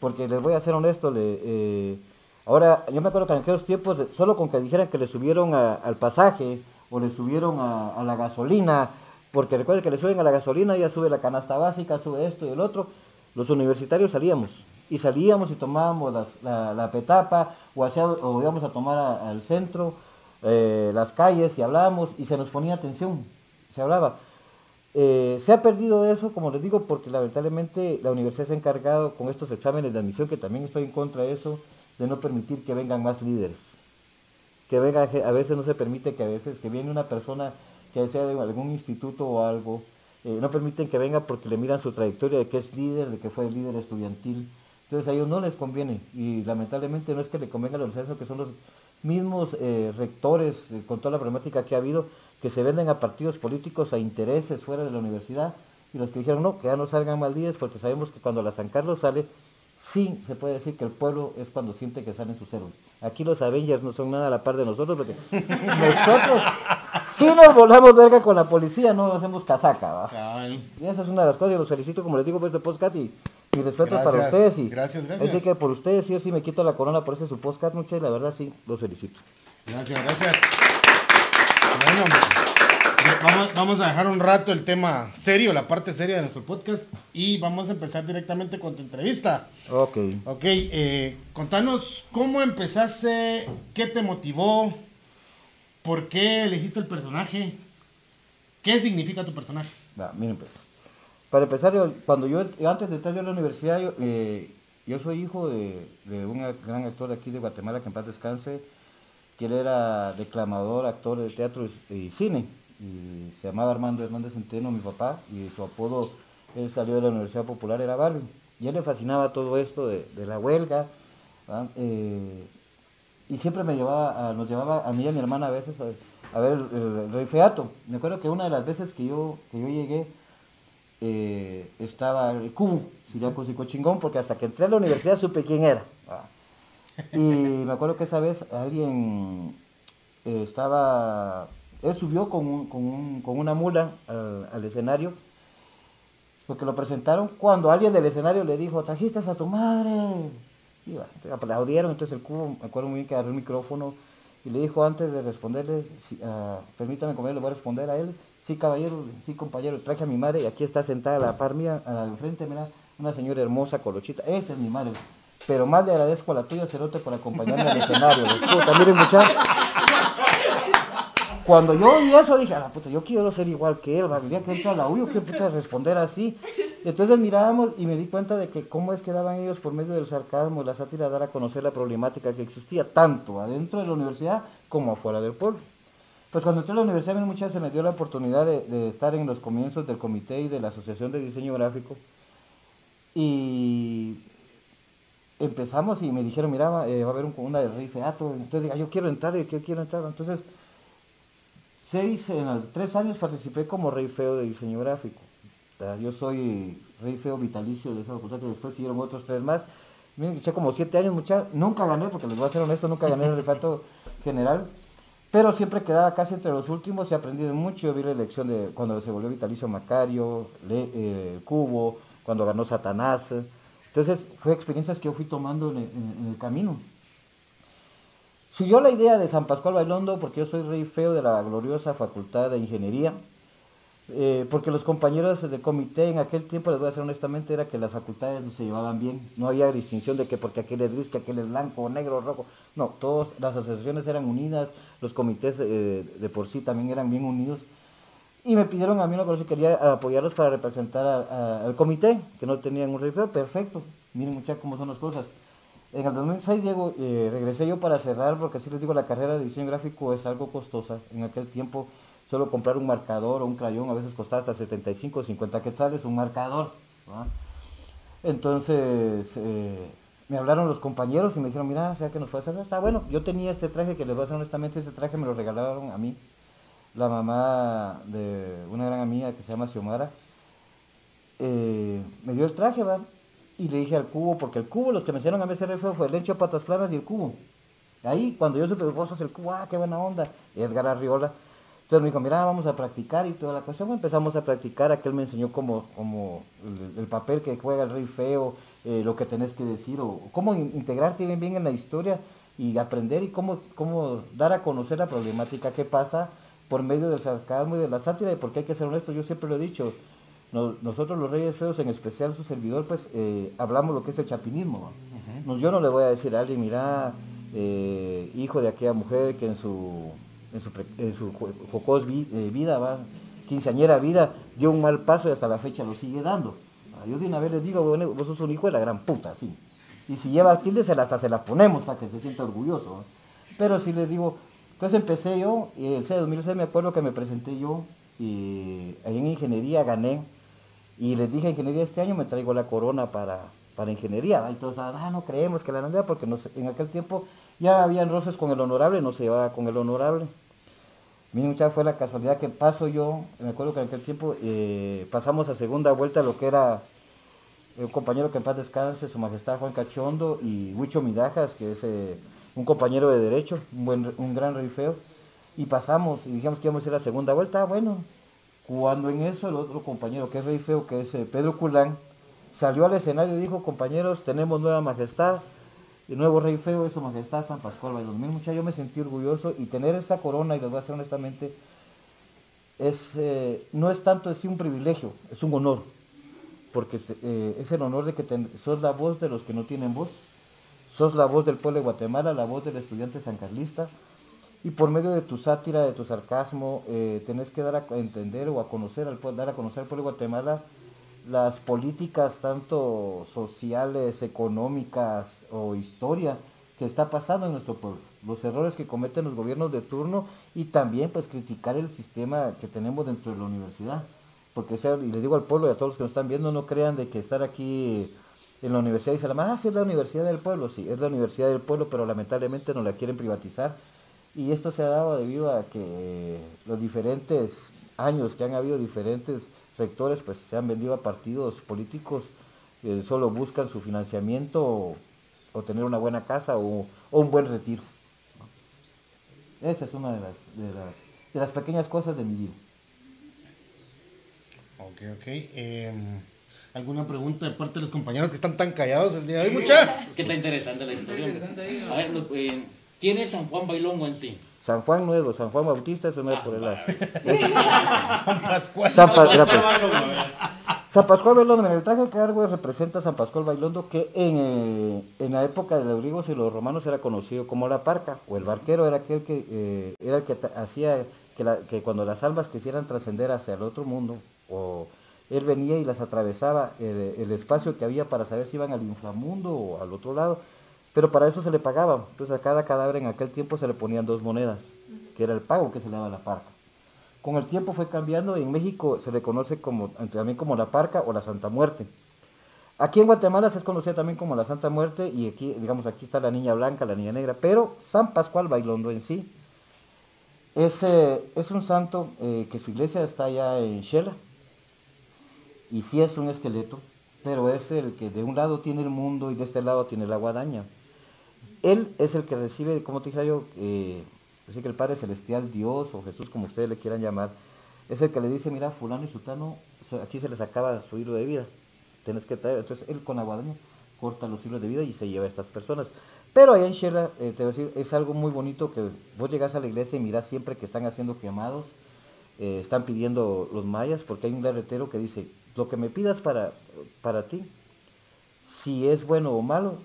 Porque les voy a ser honesto, le, eh, ahora, yo me acuerdo que en aquellos tiempos, solo con que dijeran que le subieron al pasaje o le subieron a, la gasolina, porque recuerden que le suben a la gasolina, ya sube la canasta básica, sube esto y el otro, los universitarios salíamos. Y salíamos y tomábamos la, la petapa o, hacía- o íbamos a tomar al centro, eh, las calles y hablábamos y se nos ponía atención, se hablaba. Eh, se ha perdido eso, como les digo, porque lamentablemente la universidad se ha encargado con estos exámenes de admisión, que también estoy en contra de eso, de no permitir que vengan más líderes. Que venga, a veces no se permite que a veces que viene una persona que sea de algún instituto o algo, eh, no permiten que venga porque le miran su trayectoria de que es líder, de que fue líder estudiantil. Entonces a ellos no les conviene y lamentablemente no es que le convenga a sino que son los mismos eh, rectores, eh, con toda la problemática que ha habido, que se venden a partidos políticos, a intereses fuera de la universidad, y los que dijeron no, que ya no salgan más líderes, porque sabemos que cuando la San Carlos sale, sí se puede decir que el pueblo es cuando siente que salen sus héroes. Aquí los Avengers no son nada a la par de nosotros, porque nosotros sí nos volamos verga con la policía, no hacemos casaca. Y esa es una de las cosas, y los felicito, como les digo, por este podcast y mi respeto para ustedes. Y gracias, gracias. Así que por ustedes sí o sí me quito la corona por ese su podcast, muchachos, y la verdad sí, los felicito. Gracias, gracias. Bueno, vamos, vamos a dejar un rato el tema serio, la parte seria de nuestro podcast, y vamos a empezar directamente con tu entrevista. Ok. Ok, eh, contanos cómo empezaste, qué te motivó, por qué elegiste el personaje, qué significa tu personaje. Va, miren pues. Para empezar, yo- cuando yo, antes de entrar yo a la universidad, yo, eh, yo soy hijo de, de un gran actor aquí de Guatemala, que en paz descanse, que él era declamador, actor de teatro y, cine. Y se llamaba Armando Hernández Centeno, mi papá, y su apodo, él salió de la Universidad Popular, era Balvin. Y a él le fascinaba todo esto de, de la huelga. Eh, y siempre me llevaba, nos llevaba a mí y a mi hermana a veces a, ver el- el Rey Feato. Me acuerdo que una de las veces que yo, que yo llegué, eh, estaba el Cubo, Siriaco Chingón, porque hasta que entré a la universidad supe quién era. Ah. Y me acuerdo que esa vez alguien eh, estaba, él subió con, un- con, un- con una mula al, al escenario, porque lo presentaron cuando alguien del escenario le dijo, trajiste a tu madre. Y bueno, aplaudieron, entonces el cubo, me acuerdo muy bien que agarró el micrófono y le dijo antes de responderle, si- ah, permítame comer, le voy a responder a él. Sí, caballero, sí, compañero, traje a mi madre y aquí está sentada a la par mía, a la de enfrente, mira, una señora hermosa, colochita. Esa es mi madre. Pero más le agradezco a la tuya, Cerote, por acompañarme al escenario. Muchachos. Cuando yo oí eso dije, a la puta, yo quiero ser igual que él, el día que entra la U, yo qué puta responder así. Entonces mirábamos y me di cuenta de que cómo es que daban ellos por medio del sarcasmo la sátira dar a conocer la problemática que existía tanto adentro de la universidad como afuera del pueblo. Pues cuando entré a la universidad, mí muchas se me dio la oportunidad de, de estar en los comienzos del comité y de la Asociación de Diseño Gráfico. Y empezamos y me dijeron, mira, va, eh, a haber un- una de Rey Feato. Entonces dije, "Ah, yo quiero entrar, yo quiero entrar. Entonces, seis, en tres años participé como Rey Feo de Diseño Gráfico. Ah, Yo soy Rey Feo vitalicio de esa facultad que después siguieron otros tres más. Miren, eché como siete años, mucha, nunca gané, porque les voy a ser honesto, nunca gané el refato general. Pero siempre quedaba casi entre los últimos he aprendido mucho. Vi la elección de cuando se volvió vitalicio Macario, Le- eh, Cubo, cuando ganó Satanás. Entonces, fue experiencias que yo fui tomando en el, en- en el camino. Siguió la idea de San Pascual Bailondo porque yo soy rey feo de la gloriosa Facultad de Ingeniería. Eh, porque los compañeros del comité en aquel tiempo, les voy a decir honestamente, era que las facultades no se llevaban bien. No había distinción de que porque aquel es gris, que aquel es blanco, negro, rojo. No, todas las asociaciones eran unidas, los comités eh, de por sí también eran bien unidos. Y me pidieron a mí una cosa si quería apoyarlos para representar al comité, que no tenían un feo. Perfecto. Miren muchachos cómo son las cosas. En el 2006 llego, eh, regresé yo para cerrar, porque así les digo, la carrera de diseño gráfico es algo costosa. En aquel tiempo, solo comprar un marcador o un crayón a veces costaba hasta 75 o 50 quetzales, un marcador. Entonces, eh, me hablaron los compañeros y me dijeron, mira, ¿sea que nos puede hacer? Está bueno, yo tenía este traje que les voy a hacer honestamente, este traje me lo regalaron a mí, la mamá de una gran amiga que se llama Xiomara. eh, me dio el traje, ¿va? Y le dije al cubo, porque el cubo, los que me hicieron a feo fue el Lencho Patas Planas y el cubo. Ahí, cuando yo supe, vos sos el cubo, ah, qué buena onda, Edgar Arriola. Entonces me dijo, mira, vamos a practicar y toda la cuestión. Empezamos a practicar, aquel me enseñó como, como el, el papel que juega el rey feo, eh, lo que tenés que decir, o cómo in- integrarte bien, bien en la historia y aprender y cómo, cómo dar a conocer la problemática que pasa por medio del sarcasmo y de la sátira, y porque hay que ser honesto, yo siempre lo he dicho, no- nosotros los Reyes Feos, en especial su servidor, pues eh, hablamos lo que es el chapinismo. No, yo no le voy a decir a alguien, mira, eh, hijo de aquella mujer que en su, en su, en su jo- jocos vi- eh, vida, va, quinceañera vida, dio un mal paso y hasta la fecha lo sigue dando. Ah, Yo de una vez les digo, bueno, vos sos un hijo de la gran puta, sí. Y si lleva tilde, se la- hasta se la ponemos para que se sienta orgulloso. Pero si les digo, entonces empecé yo, y el C de 2006 me acuerdo que me presenté yo, y en ingeniería gané, y les dije ingeniería este año me traigo la corona para, para ingeniería, y todos, ah, no creemos que la verdad, porque no sé, en aquel tiempo ya habían roces con el honorable, no se llevaba con el honorable. Mi muchacha fue la casualidad que paso yo, me acuerdo que en aquel tiempo eh, pasamos a segunda vuelta lo que era un compañero que en paz descanse, su majestad Juan Cachondo y Huicho Midajas, que es eh, un compañero de derecho, un, buen, un gran rey feo, y pasamos y dijimos que íbamos a ir a la segunda vuelta, ah, bueno, cuando en eso el otro compañero que es rey feo, que es eh, Pedro Culán, salió al escenario y dijo, compañeros, tenemos nueva majestad, el nuevo rey feo es su majestad San Pascual Bailón. Mira, muchacho, yo me sentí orgulloso y tener esta corona, y les voy a decir honestamente, es, eh, no es tanto es un privilegio, es un honor, porque eh, es el honor de que ten- sos la voz de los que no tienen voz, sos la voz del pueblo de Guatemala, la voz del estudiante sancarlista, y por medio de tu sátira, de tu sarcasmo, eh, tenés que dar a entender o a conocer al, dar a conocer al pueblo de Guatemala las políticas tanto sociales, económicas o historia que está pasando en nuestro pueblo, los errores que cometen los gobiernos de turno y también pues criticar el sistema que tenemos dentro de la universidad. Porque sea, y les digo al pueblo y a todos los que nos están viendo, no crean de que estar aquí en la universidad y se la ah, sí es la universidad del pueblo, sí, es la universidad del pueblo, pero lamentablemente no la quieren privatizar. Y esto se ha dado debido a que los diferentes años que han habido diferentes rectores, pues se han vendido a partidos políticos que solo buscan su financiamiento o, o tener una buena casa o, o un buen retiro. ¿no? Esa es una de las, de, las, de las pequeñas cosas de mi vida. Ok, ok. em, ¿Alguna pregunta de parte de los compañeros que están tan callados el día de hoy? Mucha. Que está interesante la historia. A ver, eh, ¿quién es San Juan Bailongo en sí? San Juan Nuevo, San Juan Bautista, eso no es por el lado. San Pascual. San, Pa-. San Pascual Bailondo, en el traje que cargo representa a San Pascual Bailondo, que en, eh, en la época de los griegos y los romanos era conocido como la parca, o el barquero era aquel que eh, era el que hacía que, la- que cuando las almas quisieran trascender hacia el otro mundo, o él venía y las atravesaba el, el espacio que había para saber si iban al inframundo o al otro lado, pero para eso se le pagaba. Entonces a cada cadáver en aquel tiempo se le ponían dos monedas, que era el pago que se le daba a la parca. Con el tiempo fue cambiando, en México se le conoce como, también como la Parca o la Santa Muerte. Aquí en Guatemala se es conocida también como la Santa Muerte y aquí, digamos, aquí está la niña blanca, la niña negra, pero San Pascual Bailondo en sí es, eh, es un santo eh, que su iglesia está allá en Shela y sí es un esqueleto, pero es el que de un lado tiene el mundo y de este lado tiene la guadaña. Él es el que recibe, como te dije yo, eh, así que el Padre Celestial, Dios o Jesús, como ustedes le quieran llamar, es el que le dice, mira, fulano y sutano, se- aquí se les acaba su hilo de vida, tienes que entonces él con la guadaña corta los hilos de vida y se lleva a estas personas. Pero allá en Shela, eh, te voy a decir, es algo muy bonito que vos llegas a la iglesia y mirás siempre que están haciendo quemados, eh, están pidiendo los mayas, porque hay un derretero que dice, lo que me pidas para, para ti, si es bueno o malo,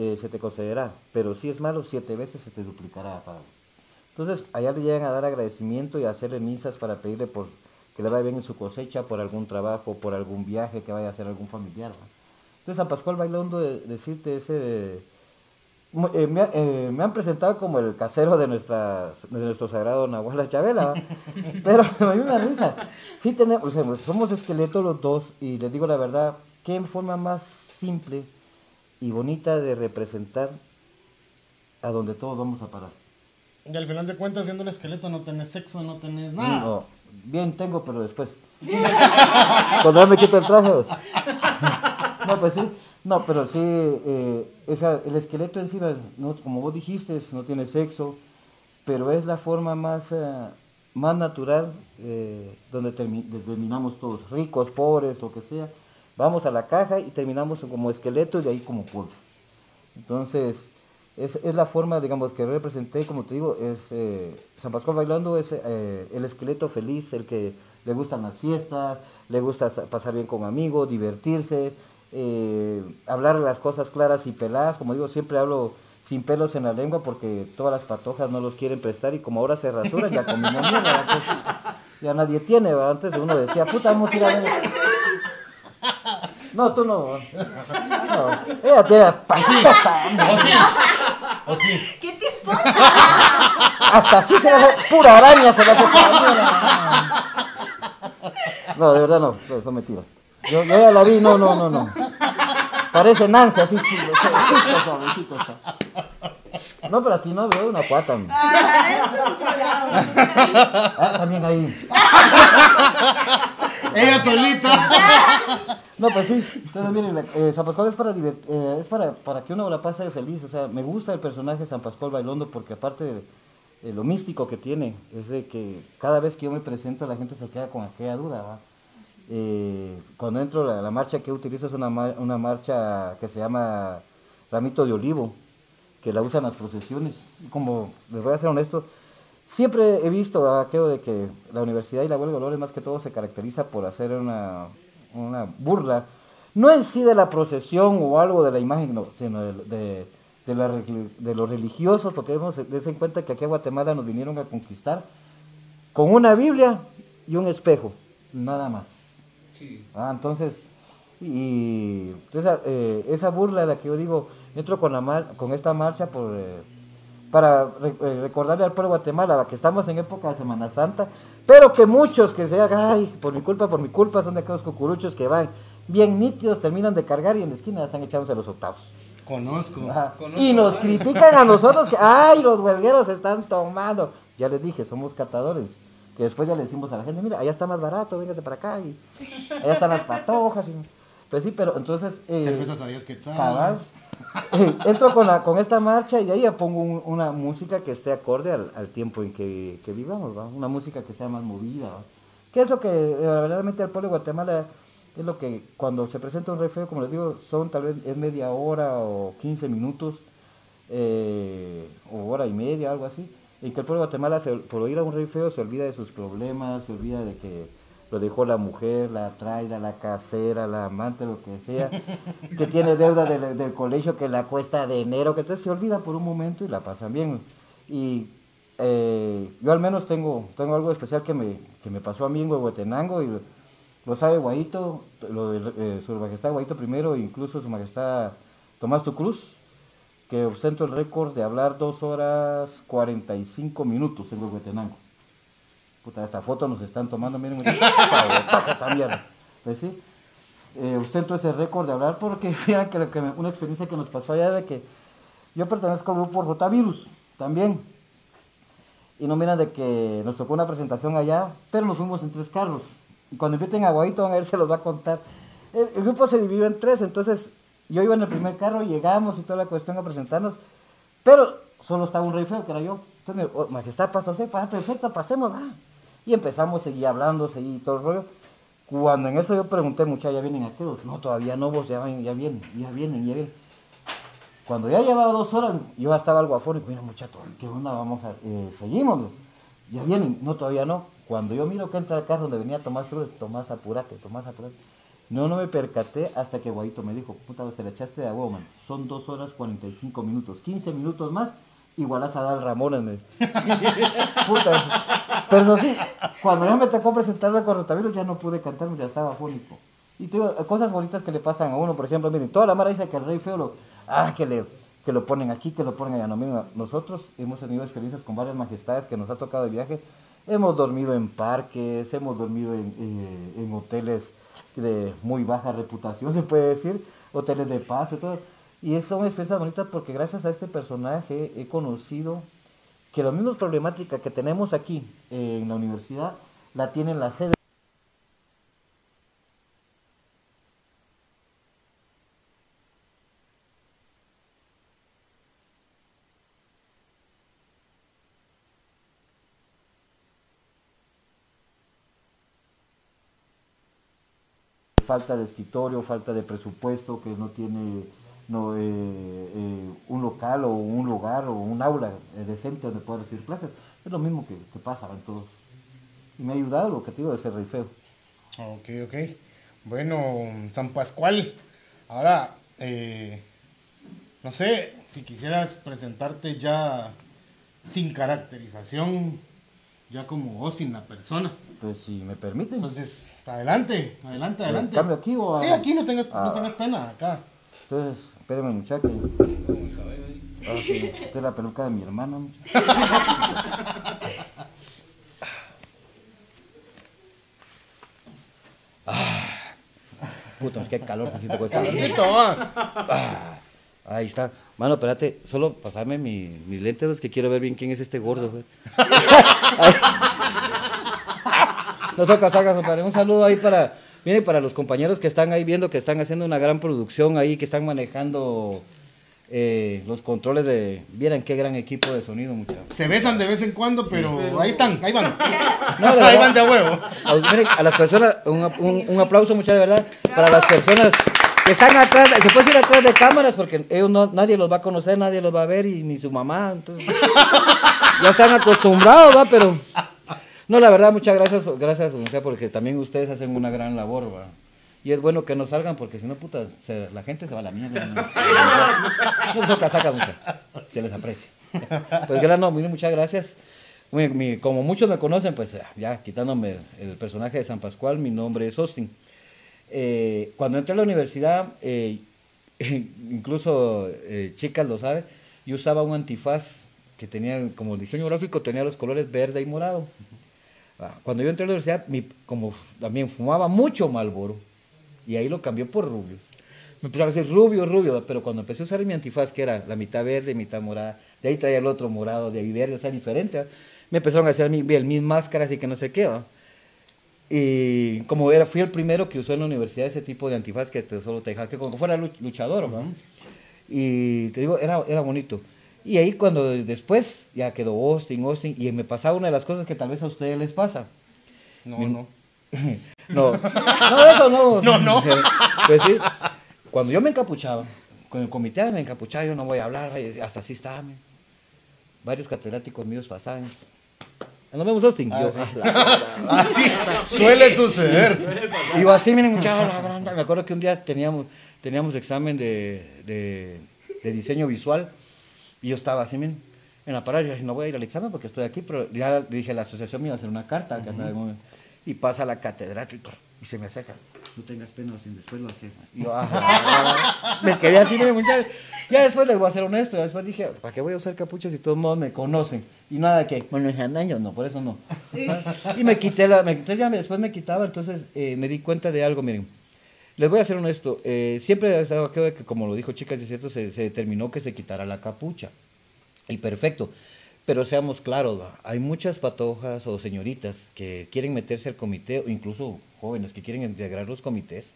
eh, se te concederá, pero si es malo, siete veces se te duplicará. Para... Entonces, allá le llegan a dar agradecimiento y a hacerle misas para pedirle por que le vaya bien en su cosecha, por algún trabajo, por algún viaje que vaya a hacer algún familiar. Entonces, San Pascual Bailondo, de, decirte ese... Eh, me, eh, me, han presentado como el casero de, nuestra, de nuestro sagrado Nahuala Chabela, pero a mí me da risa. Sí tenemos, somos esqueletos los dos y les digo la verdad, qué forma más simple y bonita de representar a donde todos vamos a parar. Y al final de cuentas, siendo un esqueleto, no tenés sexo, no tenés nada. No, bien tengo, pero después. Cuando me quito el traje. Pues. no, pues sí. No, pero sí, eh, el esqueleto encima, no, como vos dijiste, no tiene sexo, pero es la forma más, eh, más natural eh, donde terminamos todos, ricos, pobres, o que sea. Vamos a la caja y terminamos como esqueleto y de ahí como polvo. Entonces, es, es, la forma, digamos, que representé, como te digo, es San Pascual bailando, es el esqueleto feliz, el que le gustan las fiestas, le gusta pasar bien con amigos, divertirse, eh, hablar las cosas claras y peladas, como digo, siempre hablo sin pelos en la lengua porque todas las patojas no los quieren prestar y como ahora se rasuran ya comimos mierda, ya nadie tiene, antes uno decía, puta, vamos a ir a ver. No, tú no. no. Ella tiene pancita ¿O sí? ¿O sí? ¿Qué te importa? Hasta así se va a pura araña se va a hacer No, de verdad no, son mentiras. Yo, yo, ya la vi, no, no, no, no. Parece Nancy, así, sí, suavecito, suavecito está. No, pero a ti no veo una cuata. Ah, eso es otro lado. Ah, también ahí. Ella solita. No, pues sí. Entonces, miren, eh, San Pascual es para, eh, es para, para que uno la pase feliz. O sea, me gusta el personaje San Pascual Bailondo porque aparte de, de, lo místico que tiene, es de que cada vez que yo me presento la gente se queda con aquella duda. Eh, cuando entro, la, la, marcha que utilizo es una, una marcha que se llama Ramito de Olivo, que la usan las procesiones. Como les voy a ser honesto, siempre he visto aquello de que la universidad y la huelga de dolores más que todo se caracteriza por hacer una, una burla, no en sí de la procesión o algo de la imagen, no, sino de, de, de, la, de los religiosos, porque debemos en cuenta que aquí a Guatemala nos vinieron a conquistar con una Biblia y un espejo, nada más. Ah, entonces, y esa, eh, esa burla de la que yo digo, entro con, la con esta marcha por, eh, para eh, recordarle al pueblo de Guatemala que estamos en época de Semana Santa, pero que muchos que se hagan, ay, por mi culpa, por mi culpa, son de aquellos cucuruchos que van bien nítidos, terminan de cargar y en la esquina están echándose los octavos. Conozco. Y nos critican a nosotros que, ay, los huelgueros están tomando. Ya les dije, somos catadores que después ya le decimos a la gente, mira, allá está más barato, véngase para acá, y allá están las patojas. Y, pues sí, pero entonces... Eh, Cervezas sabías que eh, entro con, la, con esta marcha y de ahí ya pongo una música que esté acorde al, al tiempo en que, que vivamos, ¿va? una música que sea más movida. ¿va? ¿Qué es lo que eh, verdaderamente al pueblo de Guatemala es lo que cuando se presenta un rey feo, como les digo, son tal vez es media hora o 15 minutos eh, o hora y media, algo así y que el pueblo de Guatemala, por oír a un rey feo, se olvida de sus problemas, se olvida de que lo dejó la mujer, la traida, la casera, la amante, lo que sea, que tiene deuda del, colegio que la cuesta de enero, que entonces se olvida por un momento y la pasan bien. Y eh, yo al menos tengo, tengo algo especial que me, que me pasó a mí en Huehuetenango y lo, sabe Guaito, eh, su majestad Guaito primero, incluso su majestad Tomás Tucruz, que ostento el récord de hablar 2 horas 45 minutos en Huehuetenango. Puta, esta foto nos están tomando, miren. Pues sí, eh, ostento ese récord de hablar porque mira que, una experiencia que nos pasó allá de que yo pertenezco al grupo Rotavirus también. Y no miran de que nos tocó una presentación allá, pero nos fuimos en tres carros. Y cuando inviten a Guaito, a ver, se los va a contar. el grupo se divide en tres, entonces yo iba en el primer carro, llegamos y toda la cuestión a presentarnos, pero solo estaba un rey feo, que era yo. Entonces, oh, majestad, pasó, sí, perfecto, pasemos, va. Y empezamos, seguí hablando, seguí todo el rollo. Cuando en eso yo pregunté, muchachos, ¿ya vienen aquellos? No, todavía no, vos ya, ya vienen, ya vienen, ya vienen. Cuando ya llevaba dos horas, yo estaba algo afónico, mira muchachos, ¿qué onda? Vamos a, eh, seguimos. ya vienen, no, todavía no. Cuando yo miro que entra el carro donde venía Tomás Tomás, apurate, Tomás, apurate. No, no me percaté hasta que Guaito me dijo, puta, vos te la echaste de agua, man. Son dos horas 45 minutos, 15 minutos más, igualas a Dal Ramones, me. puta. Pero sí, cuando ya me tocó presentarme con Rotavirus ya no pude cantar, ya estaba fónico. Y te digo, cosas bonitas que le pasan a uno, por ejemplo, miren, toda la mara dice que el rey feo lo, ah, que le, que lo ponen aquí, que lo ponen allá. No, miren, nosotros hemos tenido experiencias con varias majestades que nos ha tocado de viaje. Hemos dormido en parques, hemos dormido en, eh, en hoteles de muy baja reputación, se puede decir, hoteles de paso y todo. Y eso son experiencias bonitas porque gracias a este personaje he conocido que las mismas problemáticas que tenemos aquí en la universidad la tienen la sede. falta de escritorio, falta de presupuesto, que no tiene no, eh, eh, un local o un lugar o un aula decente donde poder recibir clases. Es lo mismo que, que pasa en todos. Y me ha ayudado lo que te digo de ser rey feo. Ok, ok. Bueno, San Pascual, ahora, eh, no sé, si quisieras presentarte ya sin caracterización, ya como vos, sin la persona. Pues si me permiten. Entonces, adelante, adelante, adelante. ¿Cambio aquí o Sí, a- aquí no tengas, no Ah. tengas pena, acá. Entonces, espérenme muchachos. Ah, sí, esta es la peluca de mi hermana. muchacho. Ah, puta, qué calor se siente con esta. Ah, ahí está. Mano, espérate, solo pasarme mi- mis lentes, pues, que quiero ver bien quién es este gordo, güey. No sacas, sacas, compadre. Un saludo ahí para, miren, para los compañeros que están ahí viendo que están haciendo una gran producción ahí, que están manejando eh, los controles de. Vieran qué gran equipo de sonido, muchachos. Se besan de vez en cuando, pero, ahí están, ahí van. No, ahí van de a huevo. A, los- miren, a las personas, un, un- un aplauso muchas de verdad para las personas que están atrás, se puede ir atrás de cámaras porque ellos no, nadie los va a conocer, nadie los va a ver y ni su mamá, entonces ya están acostumbrados, va, pero no, la verdad, muchas gracias, gracias, o sea, porque también ustedes hacen una gran labor. Y es bueno que no salgan porque si no, puta, se- la gente se va a la mierda. No, no saca, saca mucho. Se les aprecia. Pues gracias, no, muchas gracias. Mi- mi- como muchos me conocen, pues ya quitándome el, el personaje de San Pascual, mi nombre es Austin. Eh, cuando entré a la universidad, eh, incluso eh, chicas lo saben, yo usaba un antifaz que tenía como diseño gráfico, tenía los colores verde y morado. Ah, Cuando yo entré a la universidad, mi- como también fumaba mucho Malboro, y ahí lo cambió por rubios. Me empezaron a decir rubio, rubio, pero cuando empecé a usar mi antifaz, que era la mitad verde, mitad morada, de ahí traía el otro morado, de ahí verde, o sea, diferente, ¿va? me empezaron a hacer mi- mis máscaras y que no sé qué, ¿va? Y como era, fui el primero que usó en la universidad ese tipo de antifaz que te, solo te dejaba que como fuera luch- luchador, ¿va? Y te digo, era, era bonito. Y ahí cuando después ya quedó Austin, Austin, y me pasaba una de las cosas que tal vez a ustedes les pasa. No, Mi- no. No, no, eso no. No, no. Pues sí, cuando yo me encapuchaba, con el comité me encapuchaba, yo no voy a hablar, hasta así estaba. Varios catedráticos míos pasaban. Nos vemos, Austin. Ah, Yo, sí. "Ah, la- Así suele suceder. y yo así, miren, muchachos. Me acuerdo que un día teníamos, teníamos examen de, de, de diseño visual y yo estaba así, miren, en la parada. Y dije, no voy a ir al examen porque estoy aquí, pero ya dije, la asociación me iba a hacer una carta. en un- y pasa la catedrática y se me acerca. No tengas pena, sin después lo haces. man". Y yo, "Ah, ah, ah". me quedé así, miren, muchachos. Ya después les voy a ser honesto, ya después dije, ¿para qué voy a usar capuchas si todos modos me conocen? Y nada que, bueno, años, no, por eso no. Y me quité la, me, entonces ya me- después me quitaba, entonces eh, me di cuenta de algo, miren. Les voy a ser honesto, eh, siempre he estado aquello de que, como lo dijo chicas, es cierto, se, se determinó que se quitara la capucha. Y perfecto. Pero seamos claros, hay muchas patojas o señoritas que quieren meterse al comité, o incluso jóvenes que quieren integrar los comités.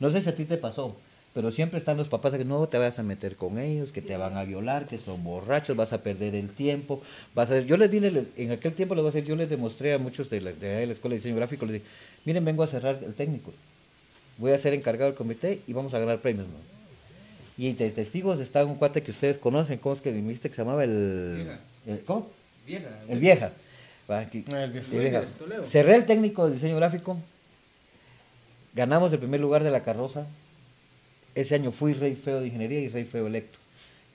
No sé si a ti te pasó, pero siempre están los papás de que no te vas a meter con ellos, que te van a violar, que son borrachos, vas a perder el tiempo. Vas a... Yo les di, les- en aquel tiempo les voy a decir, yo les demostré a muchos de la, de de la escuela de diseño gráfico, les dije, miren, vengo a cerrar el técnico, voy a ser encargado del comité y vamos a ganar premios. ¿no? Y de testigos está un cuate que ustedes conocen, ¿cómo es que dijiste que se llamaba el... Vieja. el- ¿Cómo? Vieja. El vieja. Va, aquí. El viejo. Y deja, Cerré el técnico de diseño gráfico. Ganamos el primer lugar de la carroza. Ese año fui rey feo de ingeniería y rey feo electo.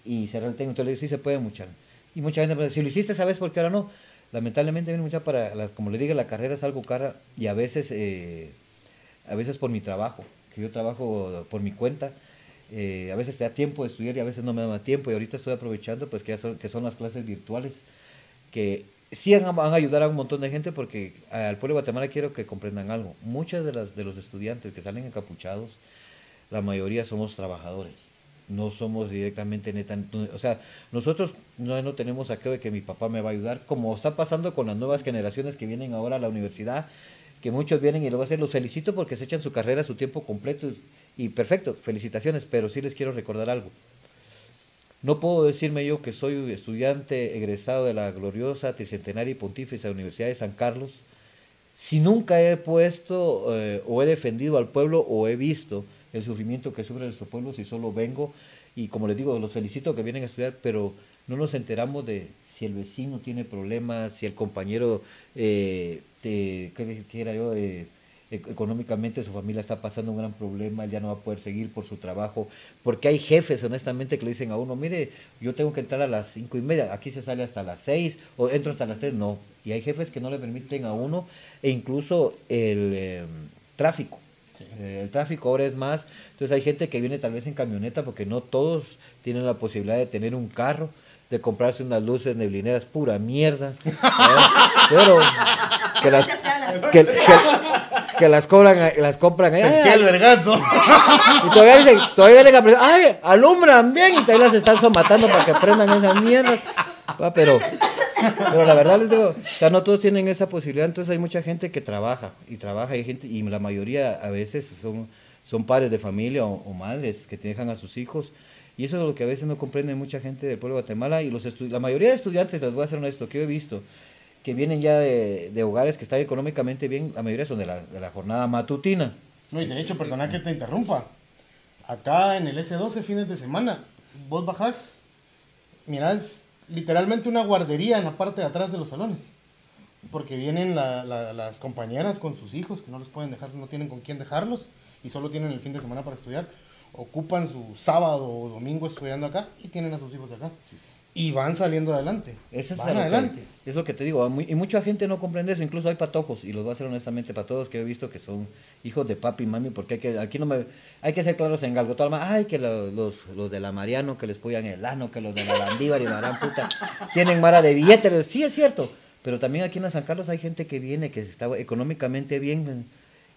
Y cerré el técnico. Entonces le dije, sí se puede muchar. Y mucha gente me dice, si lo hiciste, ¿sabes por qué ahora no? Lamentablemente, viene mucha para, las, como le digo, la carrera es algo cara y a veces, eh, a veces por mi trabajo, que yo trabajo por mi cuenta, eh, a veces te da tiempo de estudiar y a veces no me da tiempo y ahorita estoy aprovechando pues que, son, que son las clases virtuales que sí van a ayudar a un montón de gente porque al pueblo de Guatemala quiero que comprendan algo. Muchos de, las, de los estudiantes que salen encapuchados, la mayoría somos trabajadores. No somos directamente neta. O sea, nosotros no, no tenemos aquello de que mi papá me va a ayudar, como está pasando con las nuevas generaciones que vienen ahora a la universidad, que muchos vienen y a hacer. Los felicito porque se echan su carrera, su tiempo completo. Y perfecto, felicitaciones, pero sí les quiero recordar algo. No puedo decirme yo que soy estudiante egresado de la gloriosa Tricentenaria y Pontífice Universidad de San Carlos si nunca he puesto eh, o he defendido al pueblo o he visto el sufrimiento que sufre nuestro pueblo si solo vengo y como les digo, los felicito que vienen a estudiar, pero no nos enteramos de si el vecino tiene problemas, si el compañero, eh, te, ¿qué quiera yo? Eh, económicamente su familia está pasando un gran problema, él ya no va a poder seguir por su trabajo, porque hay jefes honestamente que le dicen a uno, mire, yo tengo que entrar a las cinco y media, aquí se sale hasta las seis, o entro hasta las tres, no, y hay jefes que no le permiten a uno, e incluso el em, tráfico, eh, el tráfico ahora es más, entonces hay gente que viene tal vez en camioneta, porque no todos tienen la posibilidad de tener un carro, de comprarse unas luces neblineras, pura mierda, pero que las, que, que las cobran, las compran ahí. el vergazo. Y todavía dicen, todavía vienen a prender, ay, alumbran bien y todavía las están somatando para que prendan esas mierdas. pero, pero la verdad les digo, o sea, no todos tienen esa posibilidad, entonces hay mucha gente que trabaja y trabaja y gente, y la mayoría a veces son, son padres de familia o, madres que dejan a sus hijos. Y eso es lo que a veces no comprende mucha gente del pueblo de Guatemala y los la mayoría de estudiantes, les voy a hacer honesto, que yo he visto, que vienen ya de, de, hogares que están económicamente bien, la mayoría son de la, de la jornada matutina. No, y de hecho, perdona que te interrumpa. Acá en el S12, fines de semana, vos bajás, mirás literalmente una guardería en la parte de atrás de los salones. Porque vienen la, la, las compañeras con sus hijos que no los pueden dejar, no tienen con quién dejarlos y solo tienen el fin de semana para estudiar. Ocupan su sábado o domingo estudiando acá y tienen a sus hijos acá y van saliendo adelante. Eso es van adelante. es lo que te digo, y mucha gente no comprende eso, incluso hay patojos, y los voy a hacer honestamente para todos que he visto que son hijos de papi y mami, porque hay que, aquí no me, hay que ser claros en algo, todo ay, que los, los, de la Mariano, que les puyan el ano, que los de la Landívar y la gran puta, tienen mara de billetes, sí es cierto, pero también aquí en San Carlos hay gente que viene, que está económicamente bien,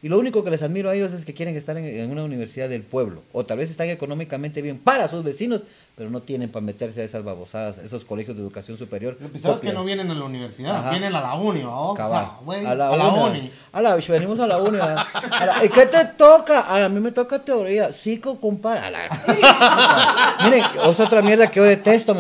y lo único que les admiro a ellos es que quieren estar en, una universidad del pueblo. O tal vez están económicamente bien para sus vecinos, pero no tienen para meterse a esas babosadas, esos colegios de educación superior. Lo es que no vienen a la universidad, vienen a la uni, ¿no? a la, a la uni. A la, venimos a la uni. ¿Y qué te toca? A mí me toca teoría. Psico, compadre. Miren, es otra mierda que yo detesto.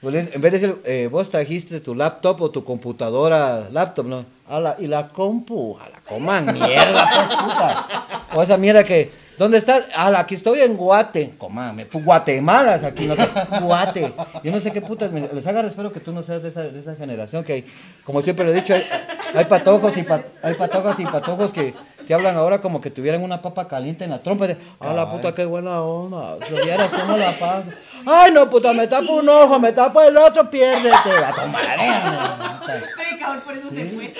Pues, en vez de decir, eh, vos trajiste tu laptop o tu computadora, laptop, ¿no? A la, y la compu, a la coman mierda, pues, puta. O esa mierda que, ¿dónde estás? A la, aquí estoy en Guate. Coman, Guatemala es aquí, no Guate. Yo no sé qué putas, les haga espero que tú no seas de esa, de esa generación que, como siempre lo he dicho, hay, hay patojos y hay patojos y patojos que te hablan ahora como que tuvieran una papa caliente en la trompa. De, ah, la puta, qué buena onda. Si vieras cómo la pasa. Ay, no, puta, me tapo un ojo, me tapo el otro, piérdete. A tomar, Pero por eso se fue.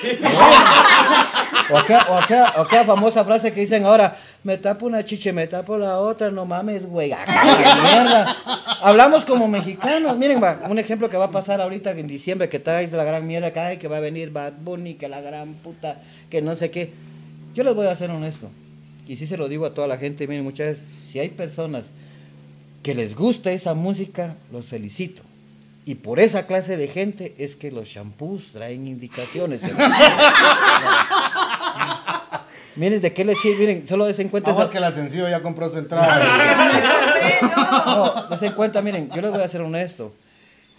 O aquella, o, aquella, o aquella famosa frase que dicen ahora, me tapo una chiche, me tapo la otra, no mames, güey. mierda! Hablamos como mexicanos. Miren, va, un ejemplo que va a pasar ahorita en diciembre, que está la gran mierda, que, que va a venir Bad Bunny, que la gran puta, que no sé qué. Yo les voy a ser honesto. Y sí se lo digo a toda la gente, miren, muchas veces, si hay personas que les gusta esa música, los felicito. Y por esa clase de gente es que los shampoos traen indicaciones. miren, ¿de qué les sirve? Miren, solo des en cuenta... Esa... que la sencillo ya compró su entrada. no, des en cuenta, miren, yo les voy a ser honesto.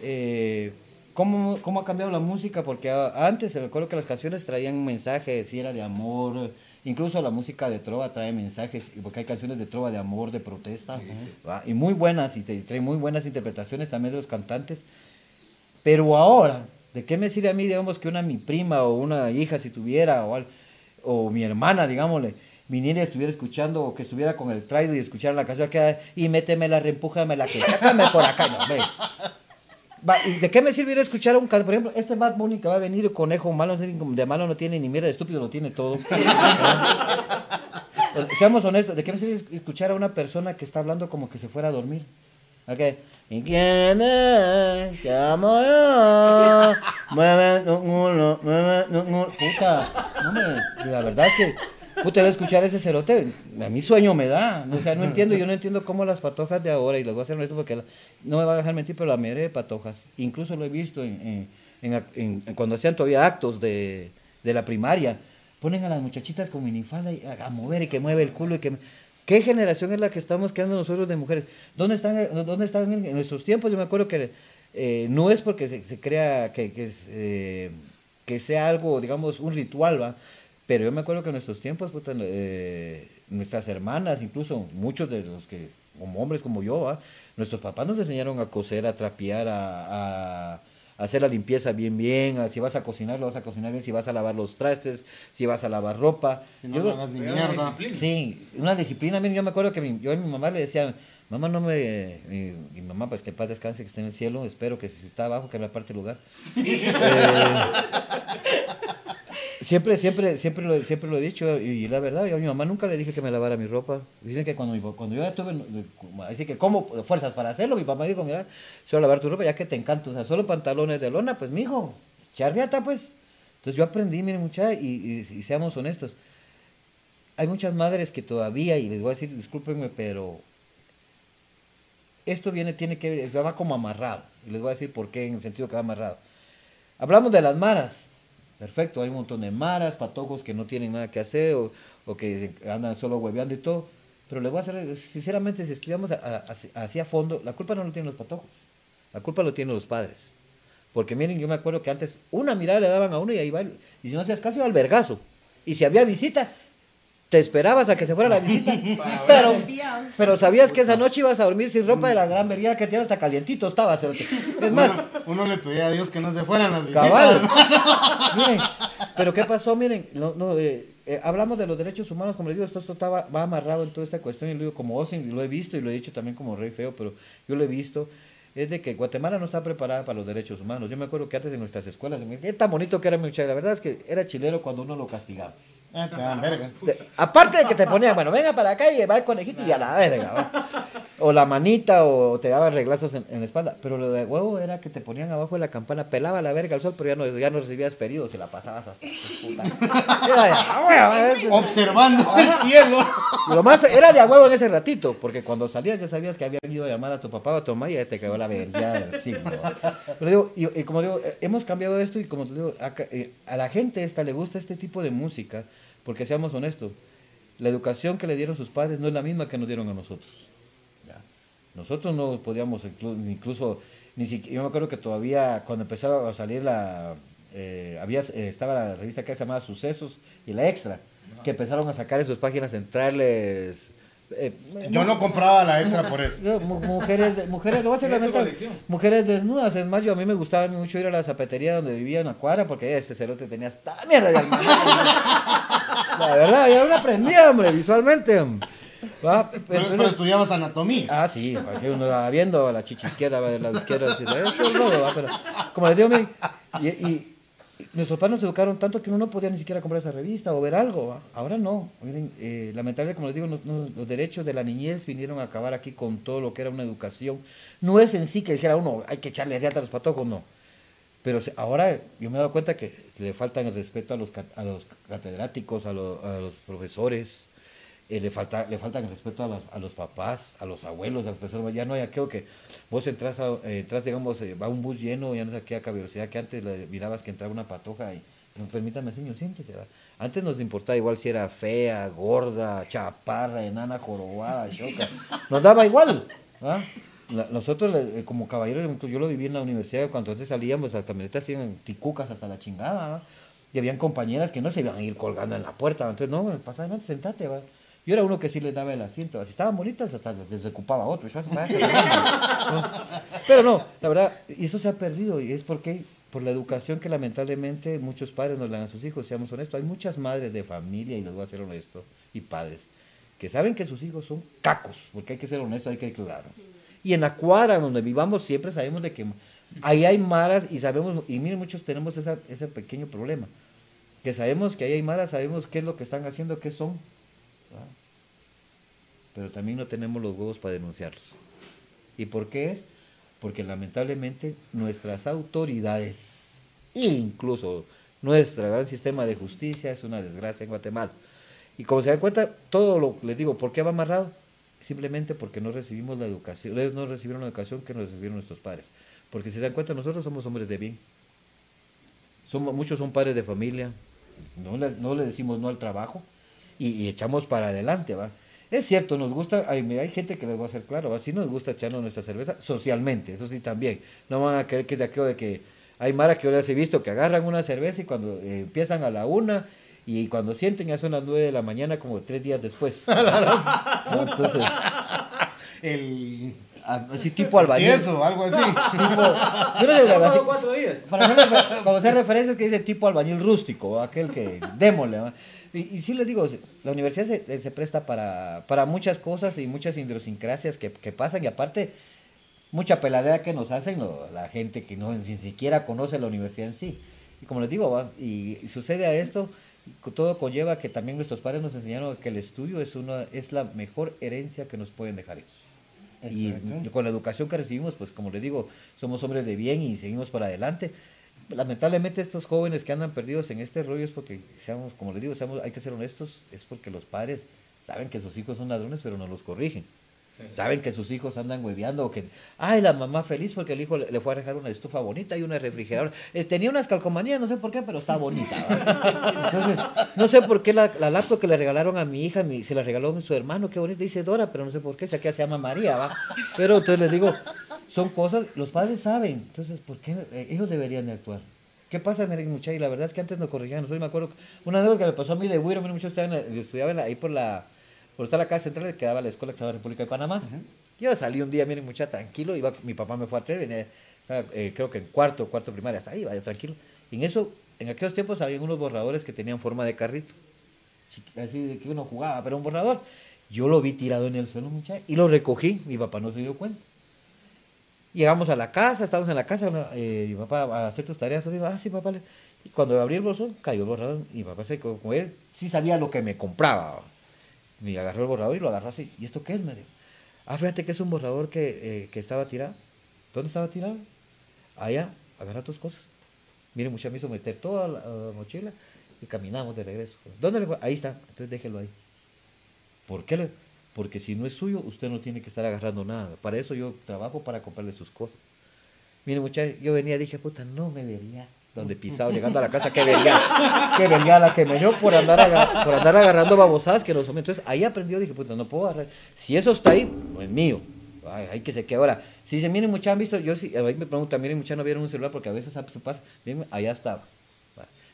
Eh, ¿cómo, ¿Cómo ha cambiado la música? Porque antes, me acuerdo que las canciones traían un mensaje, si era de amor Incluso la música de trova trae mensajes, porque hay canciones de trova de amor, de protesta, y muy buenas, y te trae muy buenas interpretaciones también de los cantantes. Pero ahora, ¿De qué me sirve a mí, digamos, que una mi prima o una hija, si tuviera, o, al- o mi hermana, digámosle, viniera y estuviera escuchando, o que estuviera con el traido y escuchara la canción que y métemela, reempújamela, que sácame por acá, no, hombre. Va, ¿y ¿De qué me sirve ir a escuchar a un can- Por ejemplo, este Bad Bunny que va a venir, conejo malo, de malo no tiene ni mierda, de estúpido lo tiene todo. Eh, Seamos honestos, ¿de qué me sirve escuchar a una persona que está hablando como que se fuera a dormir? Ok. ¿Y quién es? Te amo yo. Mueve culo, mueve tu culo. Puta, no me, la verdad es que, puta, escuchar ese cerote. A mí sueño me da. O sea, no entiendo, yo no entiendo cómo las patojas de ahora, y les voy a hacer esto porque no me va a dejar mentir, pero la mayoría de patojas, incluso lo he visto en, cuando hacían todavía actos de, la primaria, ponen a las muchachitas con minifalda y a, mover y que mueve el culo y que... ¿Qué generación es la que estamos creando nosotros de mujeres? ¿Dónde están, dónde están en, nuestros tiempos? Yo me acuerdo que eh, no es porque se, crea que, eh, que sea algo, digamos, un ritual, ¿va? Pero yo me acuerdo que en nuestros tiempos, puta, eh, nuestras hermanas, incluso muchos de los que, como hombres como yo, ¿va? nuestros papás nos enseñaron a coser, a trapear, a, a hacer la limpieza bien, bien, a- si vas a cocinar, lo vas a cocinar bien, si vas a lavar los trastes, si vas a lavar ropa. Si no Yo- no hagas ni mierda. Sí, una disciplina. Mira, yo me acuerdo que mi- yo a mi mamá le decía, mamá no me... Mi, mi mamá, pues que en paz descanse, que esté en el cielo. Espero que si está abajo, que me aparte el lugar. Eh, siempre, siempre, siempre lo, siempre lo he dicho. Y, la verdad, a mi mamá nunca le dije que me lavara mi ropa. Dicen que cuando, cuando yo tuve... Así que como fuerzas para hacerlo, mi papá dijo, mira, solo lavar tu ropa, ya que te encanta. O sea, solo pantalones de lona, pues, mijo, charriata, pues. Entonces yo aprendí, miren, mucha, y, y- y seamos honestos hay muchas madres que todavía, y les voy a decir, discúlpenme, pero esto viene, tiene que, va como amarrado. Y les voy a decir por qué, en el sentido que va amarrado. Hablamos de las maras. Perfecto, hay un montón de maras, patojos que no tienen nada que hacer o, o que andan solo hueveando y todo. Pero les voy a hacer, sinceramente, si estudiamos hacia fondo, la culpa no lo tienen los patojos. La culpa lo tienen los padres. Porque miren, yo me acuerdo que antes una mirada le daban a uno y ahí va. Y si no hacías caso, iba al vergazo. Y si había visita, te esperabas a que se fuera la visita. pero, sabías que esa noche ibas a dormir sin ropa de la gran vergüenza que tienes hasta calientito estaba. Es más, Uno, uno le pedía a Dios que no se fueran las visitas. cabal. Miren, pero ¿qué pasó? Miren, no, no, eh, eh, hablamos de los derechos humanos, como les digo, esto, esto estaba, va amarrado en toda esta cuestión, y lo digo como Osin, y lo he visto, y lo he dicho también como Rey Feo, pero yo lo he visto, es de que Guatemala no está preparada para los derechos humanos. Yo me acuerdo que antes en nuestras escuelas, qué tan bonito que era mi muchacho, la verdad es que era chilero cuando uno lo castigaba. Ah, verga. De- aparte de que te ponían, bueno, venga para acá y va el conejito y a la verga, ¿va? O la manita, o te daban reglazos en, en la espalda. Pero lo de huevo era que te ponían abajo de la campana, pelaba la verga al sol, pero ya no, ya no recibías pedidos y la pasabas hasta puta. Era de a huevo, ¿eh? Observando el cielo. Lo más era de a huevo en ese ratito, porque cuando salías ya sabías que habían ido a llamar a tu papá o a tu mamá y ya te cagó la verga del siglo. Pero digo, y, y como digo, eh, hemos cambiado esto y como te digo, acá, eh, a la gente esta le gusta este tipo de música, porque seamos honestos, la educación que le dieron sus padres no es la misma que nos dieron a nosotros. ¿ya? Nosotros no podíamos inclu- incluso, ni siquiera, yo me acuerdo que todavía cuando empezaba a salir la, eh, había, eh, estaba la revista que se llamaba Sucesos y la Extra, que empezaron a sacar en sus páginas centrales. Eh, Yo no compraba la extra por eso. mujeres, de- mujeres, lo voy a ser honesta, mujeres desnudas, es más, yo a mí me gustaba mucho ir a la zapatería donde vivía en la cuadra, porque ese cerote tenía hasta la mierda de. La verdad, yo no aprendía, hombre, visualmente. hombre. Va, Pero, pero entonces- estudiabas anatomía. Ah, sí, porque uno va viendo la chicha izquierda, la izquierda, la chicha Esto es pero como les digo, miren, y, y nuestros padres nos educaron tanto que uno no podía ni siquiera comprar esa revista o ver algo. Ahora no, miren, eh, lamentablemente, como les digo, los, los- los derechos de la niñez vinieron a acabar aquí con todo lo que era una educación. No es en sí que dijera uno, hay que echarle riata a los patojos, no. Pero ahora yo me he dado cuenta que le faltan el respeto a los, a los catedráticos, a, lo- a los profesores, eh, le, falta, le faltan el respeto a los, a los papás, a los abuelos, a las personas. Ya no hay aquello que vos entras, eh, entras digamos, eh, va un bus lleno, ya no sé aquella velocidad que antes le mirabas que entraba una patoja y, permítame, señor, siéntese. ¿va? Antes nos importaba igual si era fea, gorda, chaparra, enana, jorobada, choca. Nos daba igual. La- Nosotros, eh, como caballeros, yo lo viví en la universidad, cuando antes salíamos, las camionetas iban ticucas hasta la chingada, ¿va? y habían compañeras que no se iban a ir colgando en la puerta, entonces, no, pasa adelante, sentate, va. Yo era uno que sí les daba el asiento, si estaban bonitas, hasta les desocupaba otro, yo, "Vaya, ¿no? pero no, la verdad, y eso se ha perdido, y es porque por la educación que lamentablemente muchos padres nos dan a sus hijos, seamos honestos. Hay muchas madres de familia, y les voy a ser honesto, y padres, que saben que sus hijos son cacos, porque hay que ser honesto, hay que ser claro. Y en la cuadra donde vivamos siempre sabemos de que ahí hay maras y sabemos, y miren, muchos tenemos esa, ese pequeño problema, que sabemos que ahí hay maras, sabemos qué es lo que están haciendo, qué son. Pero también no tenemos los huevos para denunciarlos. ¿Y por qué es? Porque lamentablemente nuestras autoridades, incluso nuestro gran sistema de justicia, es una desgracia en Guatemala. Y como se dan cuenta, todo lo les digo, ¿por qué va amarrado? Simplemente porque no recibimos la educación, ellos no recibieron la educación que nos recibieron nuestros padres. Porque si se dan cuenta, nosotros somos hombres de bien. Somos, muchos son padres de familia, no le, no le decimos no al trabajo y, y echamos para adelante, ¿va? Es cierto, nos gusta, hay, hay gente que les va a hacer claro, así nos gusta echarnos nuestra cerveza socialmente, eso sí también. No van a creer que es de aquello de que hay mara que yo les he visto que agarran una cerveza y cuando eh, empiezan a la una y cuando sienten ya son las nueve de la mañana como tres días después. Entonces, El. así tipo albañil. Eso, algo así. Tipo, yo no sé, así- cuatro días. para hacer como hacer referencias que dice tipo albañil rústico, aquel que démosle. Y, y sí les digo, la universidad se, se presta para, para muchas cosas y muchas idiosincrasias que, que pasan y aparte mucha peladera que nos hacen lo- la gente que no ni siquiera conoce la universidad en sí. Y como les digo, ¿va? Y, y sucede a esto, todo conlleva que también nuestros padres nos enseñaron que el estudio es, una, es la mejor herencia que nos pueden dejar ellos. Y Exacto. con la educación que recibimos, pues como les digo, somos hombres de bien y seguimos para adelante. Lamentablemente estos jóvenes que andan perdidos en este rollo es porque, seamos, como les digo, seamos, hay que ser honestos, es porque los padres saben que sus hijos son ladrones, pero no los corrigen. Saben que sus hijos andan hueveando o que, ay, la mamá feliz porque el hijo le, le fue a dejar una estufa bonita y una refrigeradora. Eh, tenía unas calcomanías, no sé por qué, pero está bonita. Entonces, no sé por qué la, la laptop que le regalaron a mi hija, mi- se la regaló su hermano, qué bonita, dice Dora, pero no sé por qué, si aquí se llama María, ¿va? Pero entonces les digo, son cosas, los padres saben, entonces, ¿por qué eh, ellos deberían de actuar? ¿Qué pasa, miren, muchachos? Y la verdad es que antes no corregían. Nosotros me acuerdo, una anécdota que me pasó a mí de Wiro, miren, muchachos, la- yo estudiaba ahí por la, por estar la casa central, quedaba la escuela que se llama República de Panamá. Yo salí un día, miren, mucha tranquilo, iba, mi papá me fue a traer, venía, eh, creo que en cuarto, cuarto primaria, hasta ahí, vaya tranquilo. Y en eso, en aquellos tiempos había unos borradores que tenían forma de carrito, así de que uno jugaba, pero un borrador. Yo lo vi tirado en el suelo, muchacho, y lo recogí, mi papá no se dio cuenta. Llegamos a la casa, estábamos en la casa, eh, mi papá a hacer tus tareas, yo digo, ah, sí, papá. le-". Y cuando abrí el bolsón, cayó el borrador, y mi papá se como él, sí sabía lo que me compraba. Me agarró el borrador y lo agarró así. ¿Y esto qué es? Me. Ah, fíjate que es un borrador que, eh, que estaba tirado. ¿Dónde estaba tirado? Allá, agarra tus cosas. Mire, mucha me hizo meter toda la, la mochila y caminamos de regreso. ¿Dónde le? Ahí está, entonces déjelo ahí. ¿Por qué? le- Porque si no es suyo, usted no tiene que estar agarrando nada. Para eso yo trabajo para comprarle sus cosas. Mire, muchacho, yo venía y dije, puta, no me vería. Donde pisado, llegando a la casa, que venía, que venía la que me dio por andar, por andar agarrando babosadas que los hombres. Entonces ahí aprendió, dije, puta, no puedo agarrar. Si eso está ahí, no es mío. Ay, hay que se quede ahora. Si dicen, miren, muchachos, han visto, yo sí, ahí me preguntan, miren, muchachos, no vieron un celular porque a veces se pasa, miren, allá estaba.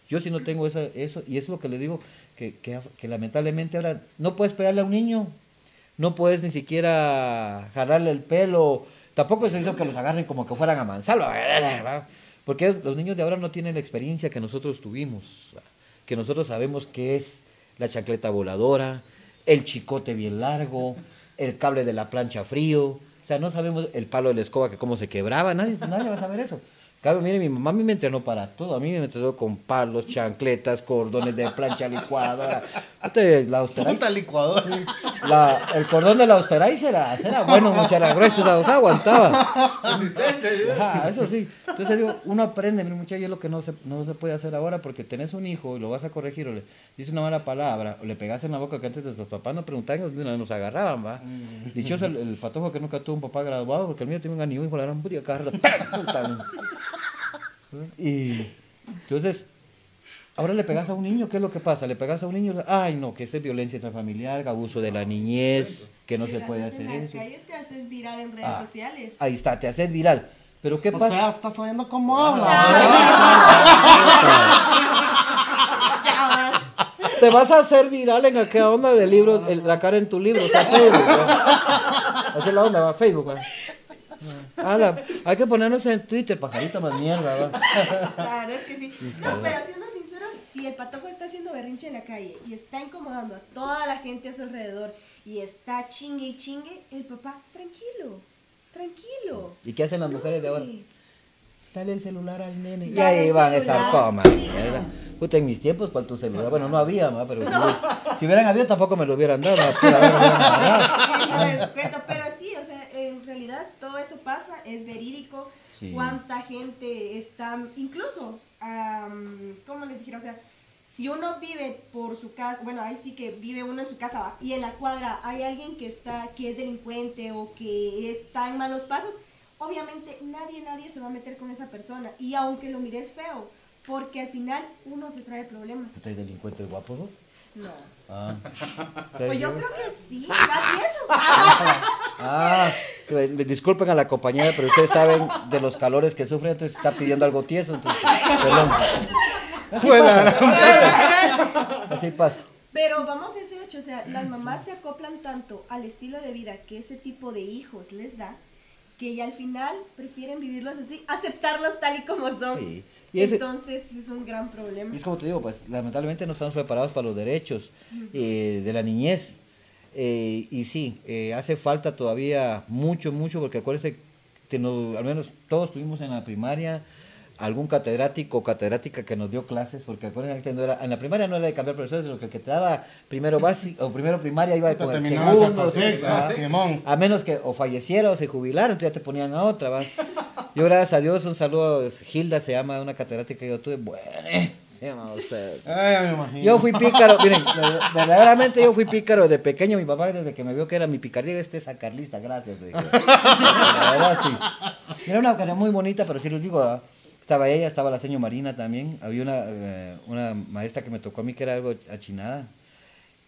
Yo sí no tengo eso, y eso es lo que le digo, que, que lamentablemente ahora no puedes pegarle a un niño, no puedes ni siquiera jalarle el pelo, tampoco se hizo que los agarren como que fueran a mansalva, ¿va? porque los niños de ahora no tienen la experiencia que nosotros tuvimos, que nosotros sabemos qué es la chancleta voladora, el chicote bien largo, el cable de la plancha frío, o sea, no sabemos el palo de la escoba que cómo se quebraba, nadie, nadie va a saber eso. Cabe, mire, mi mamá a mí me entrenó para todo. A mí me entrenó con palos, chancletas, cordones de plancha licuadora. Usted, la Puta licuadora. la- el cordón de la Austerizer era, era bueno, mucha era grueso, o sea, aguantaba. Ajá, eso sí. Entonces digo, uno aprende, mire, muchacho, y es lo que no se, no se puede hacer ahora porque tenés un hijo y lo vas a corregir o le dice una mala palabra o le pegas en la boca que antes nuestros papás no preguntaban, de nos agarraban, va. Dichoso el, el patojo que nunca tuvo un papá graduado porque el mío tiene un anillo y la gran puta cada rato, ¡pam! Puta. Y entonces, ahora le pegas a un niño, ¿qué es lo que pasa? Le pegas a un niño, ay no, que esa es violencia intrafamiliar, abuso de la niñez, que no se puede en hacer la eso. calle te haces viral en redes Ah, sociales. Ahí está, te haces viral. Pero ¿qué O pasa? sea, estás oyendo cómo habla. Te vas a hacer viral en aquella onda del libro, el- la cara en tu libro, o sea, Facebook. es la onda, va, Facebook. ¿va? Ala, hay que ponernos en Twitter, pajarita más mierda, verdad es que sí. No, pero siendo sinceros, si el patojo está haciendo berrinche en la calle y está incomodando a toda la gente a su alrededor y está chingue y chingue, el papá, tranquilo, tranquilo. ¿Y qué hacen las No, mujeres de ahora? Dale el celular al nene. Y ahí van esas comas, mierda. Puta, en mis tiempos, ¿cuál tu celular? Bueno, no había, ma, pero si, si hubieran habido tampoco me lo hubieran dado. ma, pura verga, me hubieran agarrado. Y les cuento, pero sí, o sea, en realidad todo eso pasa, es verídico. Sí. Cuánta gente está, incluso, am, ¿cómo les dijera? O sea, si uno vive por su casa, bueno, ahí sí que vive uno en su casa ¿va? y en la cuadra hay alguien que está, que es delincuente o que está en malos pasos, obviamente nadie, nadie se va a meter con esa persona. Y aunque lo mires feo, porque al final uno se trae problemas. ¿Tú traes delincuentes guapos? No. Ah. Pues yo creo que sí, y eso. Ah, disculpen a la compañera, pero ustedes saben de los calores que sufre, entonces está pidiendo algo tieso, entonces, perdón. Así Fue la pasa, así pasa. Pero vamos a ese hecho, o sea, las mamás se acoplan tanto al estilo de vida que ese tipo de hijos les da, que ya al final prefieren vivirlos así, aceptarlos tal y como son. Sí. Y ese- Entonces es un gran problema. Y es como te digo, pues lamentablemente no estamos preparados para los derechos eh, de la niñez. Eh, y sí, eh, hace falta todavía mucho, mucho, porque acuérdense, que no- al menos todos tuvimos en la primaria algún catedrático o catedrática que nos dio clases, porque acuérdense que no era, en la primaria no era de cambiar profesores, sino que el que te daba primero básico o primero primaria iba con el segundo, sexta. Simón. A menos que o falleciera o se jubilara, entonces ya te ponían a otra, ¿va? Yo, gracias a Dios, un saludo, Gilda se llama, una catedrática que yo tuve, bueno, Ay, me imagino. Yo fui pícaro, miren, ver- verdaderamente yo fui pícaro de pequeño, mi papá desde que me vio que era mi picardía, este es carlista, gracias. le dije. La verdad, sí. Era una carrera muy bonita, pero sí les digo, ¿verdad? estaba ella, estaba la señora Marina también, había una, eh, una maestra que me tocó a mí que era algo achinada.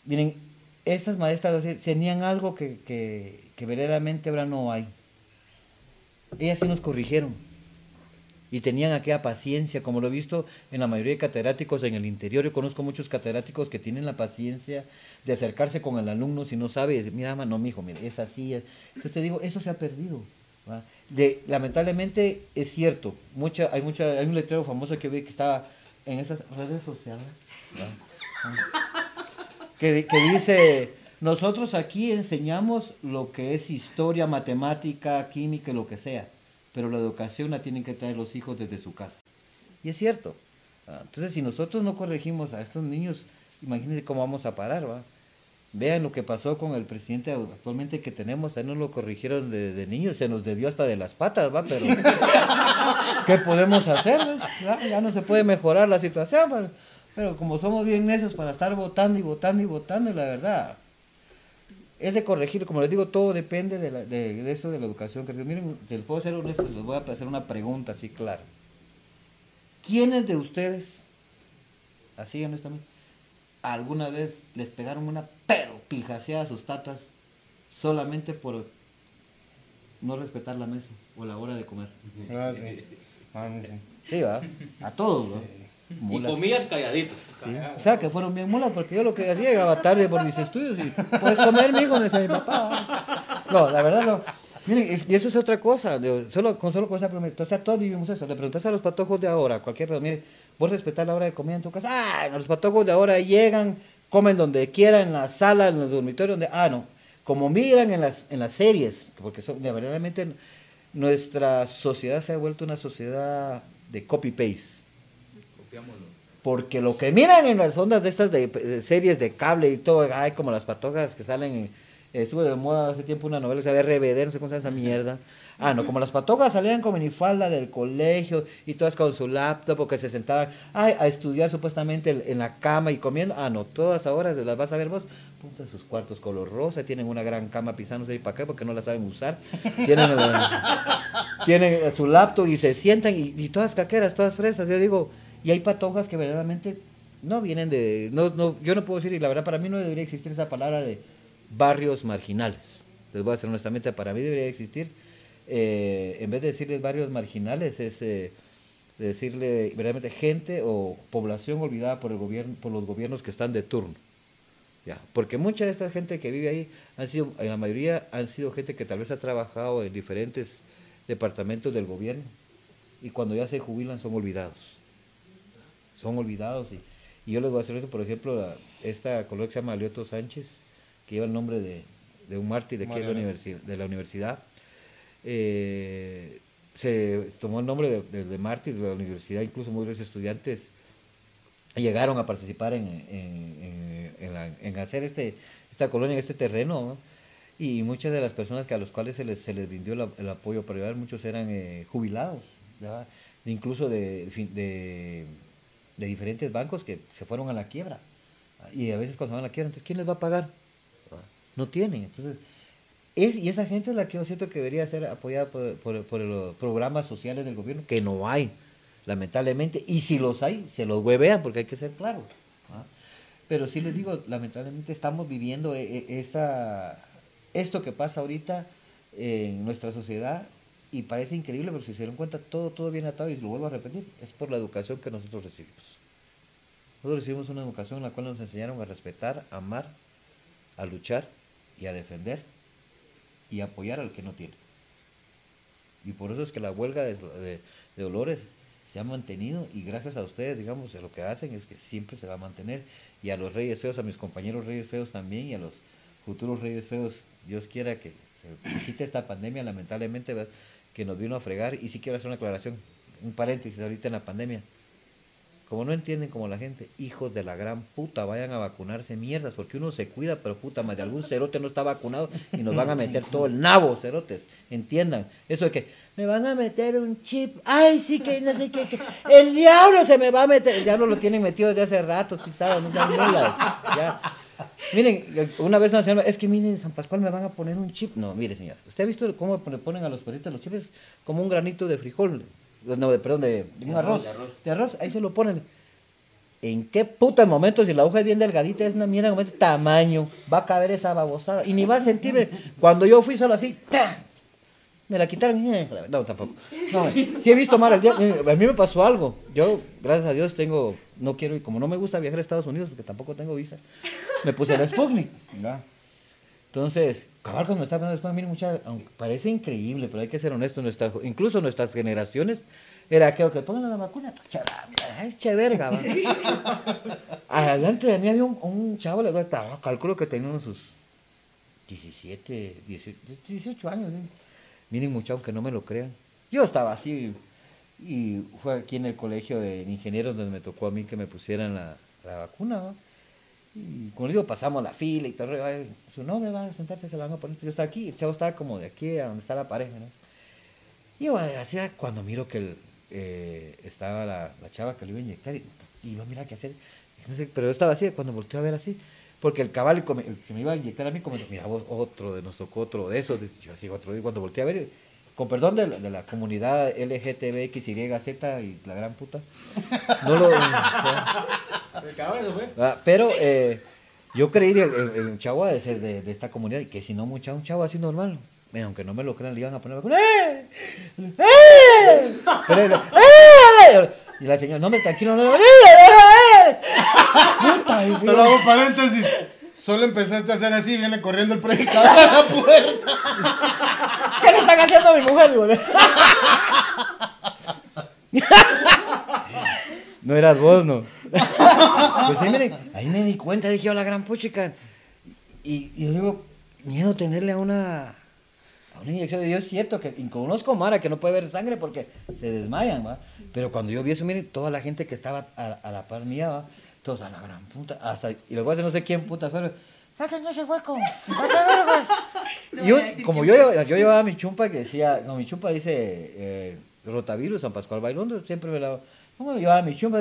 Miren, estas maestras tenían algo que, que, que verdaderamente ahora no hay. Ellas sí nos corrigieron y tenían aquella paciencia, como lo he visto en la mayoría de catedráticos en el interior. Yo conozco muchos catedráticos que tienen la paciencia de acercarse con el alumno si no sabe, decir, mira, no, mijo, mire, es así. es". Entonces te digo, eso se ha perdido. De, lamentablemente es cierto, mucha, hay, mucha, hay un letrero famoso que vi que estaba en esas redes sociales. que, que dice, nosotros aquí enseñamos lo que es historia, matemática, química, lo que sea, pero la educación la tienen que traer los hijos desde su casa. Y es cierto. Ah, Entonces, si nosotros no corregimos a estos niños, imagínense cómo vamos a parar, ¿va? Vean lo que pasó con el presidente actualmente que tenemos, a él no lo corrigieron de, de niño, se nos debió hasta de las patas, ¿va? Pero, ¿qué podemos hacer? Ya, no se puede mejorar la situación, pero, pero como somos bien necios para estar votando y votando y votando, la verdad, es de corregir, como les digo, todo depende de, la, de, de esto de la educación. Que, miren, si les puedo ser honesto, les voy a hacer una pregunta así clara. ¿Quiénes de ustedes, así honestamente, alguna vez les pegaron una pero pijaseada a sus tatas solamente por no respetar la mesa o la hora de comer? Ah, sí. Ah, sí. Sí, va. A todos. Y Mulas. comías calladito. Sí. O sea, que fueron bien mulas, porque yo lo que hacía llegaba tarde por mis estudios y puedes comer, mijo, me decía mi papá. No, la verdad no. Miren, es- y eso es otra cosa. de- solo, con solo con esa pregunta. O sea, todos vivimos eso. Le preguntas a los patojos de ahora, cualquier persona, mire, ¿vos respetar la hora de comida en tu casa? Ah, los patojos de ahora llegan, comen donde quieran, en la sala, en los dormitorios, donde. Ah, no. Como miran en las, en las series, porque son, de verdaderamente nuestra sociedad se ha vuelto una sociedad de copy-paste. Porque lo que miran en las ondas de estas de, series de cable y todo, ay, como las patojas que salen, en- estuvo de moda hace tiempo una novela se llama RBD, no sé cómo se llama esa mierda. Ah, no, como las patojas salían con minifalda del colegio y todas con su laptop porque se sentaban ay, a estudiar supuestamente en- la cama y comiendo. Ah, no, todas ahora las vas a ver vos, puta, sus cuartos color rosa, tienen una gran cama pisándose ahí para acá porque no la saben usar. Tienen, el- tienen su laptop y se sientan y todas caqueras, todas fresas. Yo digo, y hay patojas que verdaderamente no vienen de, no, no, yo no puedo decir, y la verdad para mí no debería existir esa palabra de barrios marginales. Les voy a decir honestamente, para mí debería existir, eh, en vez de decirles barrios marginales, es eh, decirle verdaderamente gente o población olvidada por el gobierno, por los gobiernos que están de turno. Ya, porque mucha de esta gente que vive ahí han sido, en la mayoría han sido gente que tal vez ha trabajado en diferentes departamentos del gobierno. Y cuando ya se jubilan son olvidados. Son olvidados. Y, y yo les voy a hacer eso, por ejemplo, la- esta colega que se llama Alioto Sánchez, que lleva el nombre de, de un mártir de, aquí de, la Mariano. universi- de la universidad. Eh, se tomó el nombre de, de- de mártir de la universidad, incluso muchos estudiantes llegaron a participar en, en- en- en la- en hacer este, esta colonia, este terreno. ¿no? Y muchas de las personas que a los cuales se les, se les brindó el, el apoyo para ayudar, muchos eran eh, jubilados, incluso de, de, de diferentes bancos que se fueron a la quiebra. Y a veces cuando se van a la quiebra, entonces, ¿quién les va a pagar? No tienen. Entonces, es, y esa gente es la que yo siento que debería ser apoyada por, por- los programas sociales del gobierno, que no hay, lamentablemente. Y si los hay, se los huevean, porque hay que ser claros. ¿ah? Pero sí les digo, lamentablemente estamos viviendo eh, eh, esta, esto que pasa ahorita en nuestra sociedad y parece increíble, pero si se dan cuenta, todo, todo viene atado y lo vuelvo a repetir, es por la educación que nosotros recibimos. Nosotros recibimos una educación en la cual nos enseñaron a respetar, a amar, a luchar y a defender y apoyar al que no tiene. Y por eso es que la huelga de, de- Dolores se ha mantenido y gracias a ustedes, digamos, lo que hacen es que siempre se va a mantener. Y a los reyes feos, a mis compañeros reyes feos también y a los futuros reyes feos, Dios quiera que se quite esta pandemia, lamentablemente. Que nos vino a fregar. Y sí quiero hacer una aclaración, un paréntesis ahorita en la pandemia. Como no entienden como la gente, hijos de la gran puta, vayan a vacunarse mierdas, porque uno se cuida, pero puta madre, algún cerote no está vacunado y nos van a meter todo el nabo, cerotes. Entiendan. Eso de que me van a meter un chip, ay, sí que no sé qué, el diablo se me va a meter, el diablo lo tienen metido desde hace ratos, pisados, no sean mulas. Miren, una vez una señora, es que miren, San Pascual me van a poner un chip. No, mire señora, ¿usted ha visto cómo le ponen a los perritos los chips? Como un granito de frijol, no, de, perdón, de, de un arroz, De arroz. de arroz, ahí se lo ponen. ¿En qué puta momento, si la hoja es bien delgadita, es una mierda de tamaño, va a caber esa babosada? Y ni va a sentir, cuando yo fui solo así, ¡pam! Me la quitaron, eh, no, tampoco. No, sí he visto día, eh, a mí me pasó algo, yo, gracias a Dios, tengo, no quiero, y como no me gusta viajar a Estados Unidos, porque tampoco tengo visa, me puse la Sputnik. Entonces, cabal cuando me estaba poniendo después, miren, mucha, aunque parece increíble, pero hay que ser honesto, nuestra, incluso nuestras generaciones, era aquello que pongan la vacuna, che, verga, va. Adelante de mí había un, chavo, le estaba, calculo que tenía unos sus 17, 18, 18 años, ¿sí? Miren mucho, aunque no me lo crean. Yo estaba así, y fue aquí en el colegio de ingenieros donde me tocó a mí que me pusieran la, la vacuna, ¿va? Y como les digo, pasamos la fila y todo. Su nombre va a sentarse, se la van a poner. Yo estaba aquí, el chavo estaba como de aquí a donde está la pareja, ¿no? Y yo hacía cuando miro que eh, estaba la, la chava que le iba a inyectar y, y yo, mira qué hacer. No sé, pero yo estaba así, cuando volteó a ver así, porque el cabal el que me iba a inyectar a mí, como, mira, vos, otro, de, nos tocó otro de esos. Yo así, otro, y cuando volteé a ver, con perdón de la, de la comunidad LGTBXYZ y la gran puta, no lo. Fue. Ah, pero eh, yo creí que el, el- el chavo de ser de, de esta comunidad y que si no mucha un chavo así normal, mira, aunque no me lo crean, le iban a poner. ¡Eh! ¡Eh! Pero ¡Eh! Y la señora, no me tranquilo, no, ¡Eh! Solo hago paréntesis. Solo empezaste a hacer así, viene corriendo el predicador a la puerta. ¿Qué le están haciendo a mi mujer? Digo, No eras vos, no. Pues sí, miren, ahí me di cuenta, dije yo, la gran puchica. Y, y yo digo, miedo tenerle a una, a una inyección. Y yo es cierto que y conozco Mara que no puede ver sangre porque se desmayan, ¿va? Pero cuando yo vi eso, miren, toda la gente que estaba a, a la par mía, ¿va? Todos a la gran puta, hasta, y a decir, no sé quién puta fue, ¡saquen ese hueco! No Y yo, como yo, yo llevaba mi chumpa que decía, no, mi chumpa dice eh, rotavirus, San Pascual Bailondo, siempre me la... ¿Cómo llevaba mi chumpa?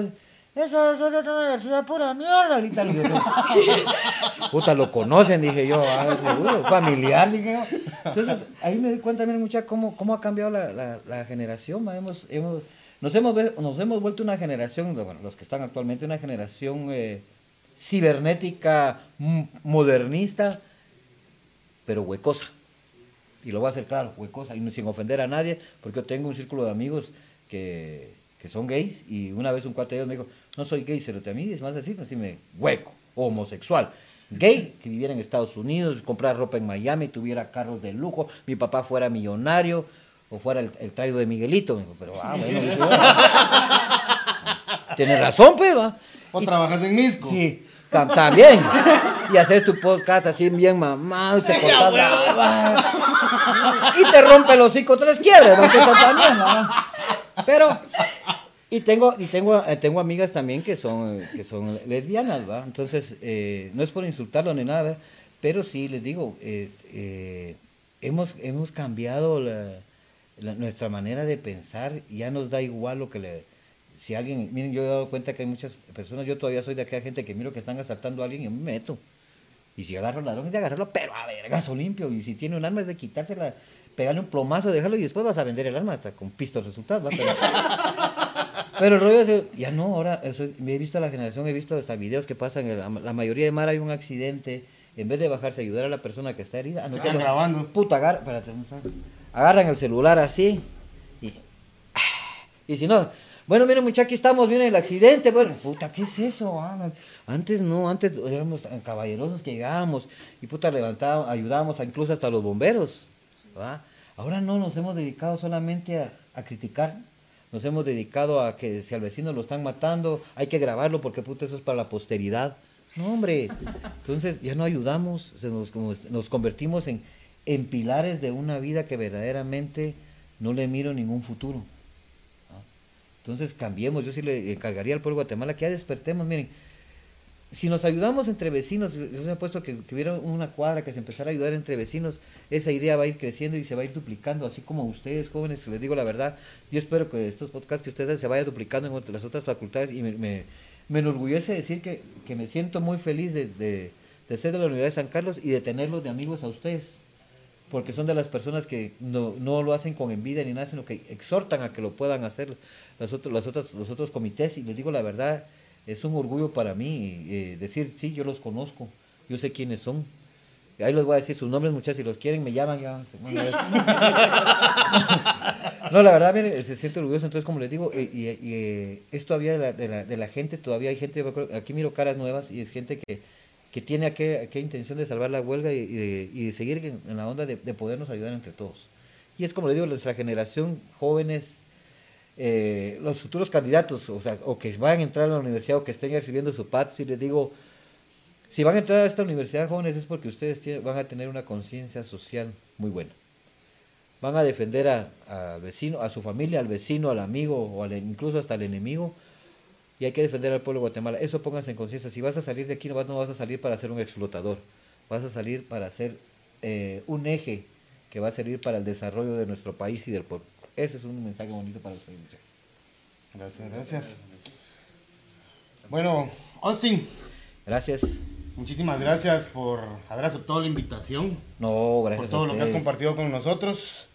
Eso, eso es otra universidad, pura mierda, ahorita le digo, Puta, lo conocen, dije yo, ah, seguro, familiar, dije yo. Entonces, ahí me di cuenta, miren, mucha, cómo, cómo ha cambiado la, la, la generación, ma, hemos, hemos, nos, hemos, nos hemos vuelto una generación, bueno, los que están actualmente, una generación eh, cibernética, modernista, pero huecosa. Y lo voy a hacer claro, huecosa, y sin ofender a nadie, porque yo tengo un círculo de amigos que, que son gays, y una vez un cuate de ellos me dijo, no soy gay, pero a mí es más así, decirme hueco, homosexual. Gay, que viviera en Estados Unidos, comprara ropa en Miami, tuviera carros de lujo, mi papá fuera millonario, o fuera el, el traido de Miguelito. Me dijo, pero ah, bueno, tienes razón, pues, va. ¿O Y- trabajas en Misco? Sí, tam- también. Y hacer tu podcast así bien mamado, y te cortas la barba. Y te rompe los hocico tres quiebres, ¿no? Que eso también, ¿no? Pero, y tengo, y tengo, eh, tengo amigas también que son, que son lesbianas, ¿va? Entonces, eh, no es por insultarlo ni nada, ¿va? pero sí les digo, eh, eh, hemos, hemos cambiado la, la- nuestra manera de pensar, ya nos da igual lo que le, si alguien, miren, yo he dado cuenta que hay muchas personas, yo todavía soy de aquella gente que miro que están asaltando a alguien y me meto. Y si agarro al ladrón es de agarrarlo, pero a vergazo limpio. Y si tiene un arma es de quitársela, pegarle un plomazo, dejarlo y después vas a vender el arma hasta con pistos resultados. ¿va? Pero, pero el rollo es, ya no, ahora eso, me he visto a la generación, he visto hasta videos que pasan, la, la mayoría de mar hay un accidente, en vez de bajarse a ayudar a la persona que está herida, no, grabando. Puta, agarra, espérate, ¿dónde está? Agarran el celular así y, y si no, bueno, miren muchachos, aquí estamos, miren el accidente, bueno, puta, ¿qué es eso? ah? Antes no, antes éramos tan caballerosos que llegábamos y puta levantábamos, ayudábamos a- incluso hasta los bomberos, ¿va? Ahora no, nos hemos dedicado solamente a, a criticar, nos hemos dedicado a que si al vecino lo están matando, hay que grabarlo porque puta, eso es para la posteridad. No, hombre, entonces ya no ayudamos, se nos convertimos en, en pilares de una vida que verdaderamente no le miro ningún futuro. Entonces cambiemos, yo sí le encargaría al pueblo de Guatemala que ya despertemos, miren, si nos ayudamos entre vecinos, yo se puesto que, que hubiera una cuadra que se empezara a ayudar entre vecinos, esa idea va a ir creciendo y se va a ir duplicando, así como ustedes jóvenes, les digo la verdad, yo espero que estos podcasts que ustedes se vayan duplicando en las otras facultades y me, me, me enorgullece decir que, que me siento muy feliz de, de, de ser de la Universidad de San Carlos y de tenerlos de amigos a ustedes, porque son de las personas que no, no lo hacen con envidia ni nada, sino que exhortan a que lo puedan hacer las otros, las otras, los otros comités y les digo la verdad, es un orgullo para mí eh, decir, sí, yo los conozco, yo sé quiénes son. Ahí les voy a decir sus nombres, muchachos, si los quieren me llaman ya. no, la verdad, mire, se siente orgulloso, entonces como les digo, eh, y, eh, es todavía de la, de, la, de la gente, todavía hay gente, aquí miro caras nuevas y es gente que, que tiene aquella, intención de salvar la huelga y, de, seguir en, la onda de, de podernos ayudar entre todos. Y es como les digo, nuestra generación, jóvenes, eh, los futuros candidatos, o que van a entrar a la universidad o que estén recibiendo su PAT, si les digo, si van a entrar a esta universidad jóvenes es porque ustedes van a tener una conciencia social muy buena. Van a defender a- al vecino, a su familia, al vecino, al amigo o incluso hasta al enemigo. Y hay que defender al pueblo de Guatemala. Eso pónganse en conciencia. Si vas a salir de aquí, no vas, no vas a salir para ser un explotador. Vas a salir para ser eh, un eje que va a servir para el desarrollo de nuestro país y del pueblo. Ese es un mensaje bonito para ustedes. Gracias, gracias. Bueno, Austin, Gracias. muchísimas gracias por haber aceptado la invitación, No, por gracias todo a lo que has compartido con nosotros.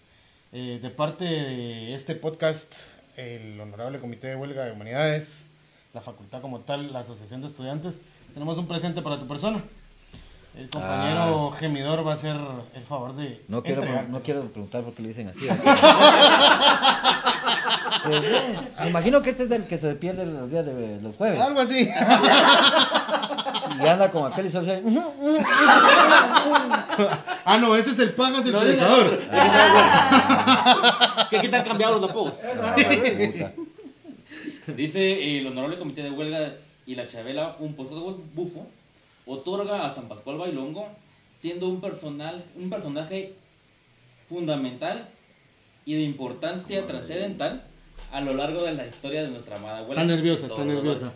Eh, de parte de este podcast, el Honorable Comité de Huelga de Humanidades, la facultad como tal, la Asociación de Estudiantes, tenemos un presente para tu persona. El compañero gemidor va a hacer el favor de Ah. No quiero, entregarte. no quiero preguntar por qué le dicen así. Eh, me imagino que este es del que se pierde los días de los jueves. Algo así. Y anda con aquel y ah, no, ese es el pagas el No, predicador. Que aquí están cambiados los apodos. Puta. Dice el honorable comité de huelga y la Chabela, un puesto de bufo, otorga a San Pascual Bailongo, siendo un, personal, un personaje fundamental y de importancia trascendental a lo largo de la historia de nuestra amada huelga. Está nerviosa, está nerviosa.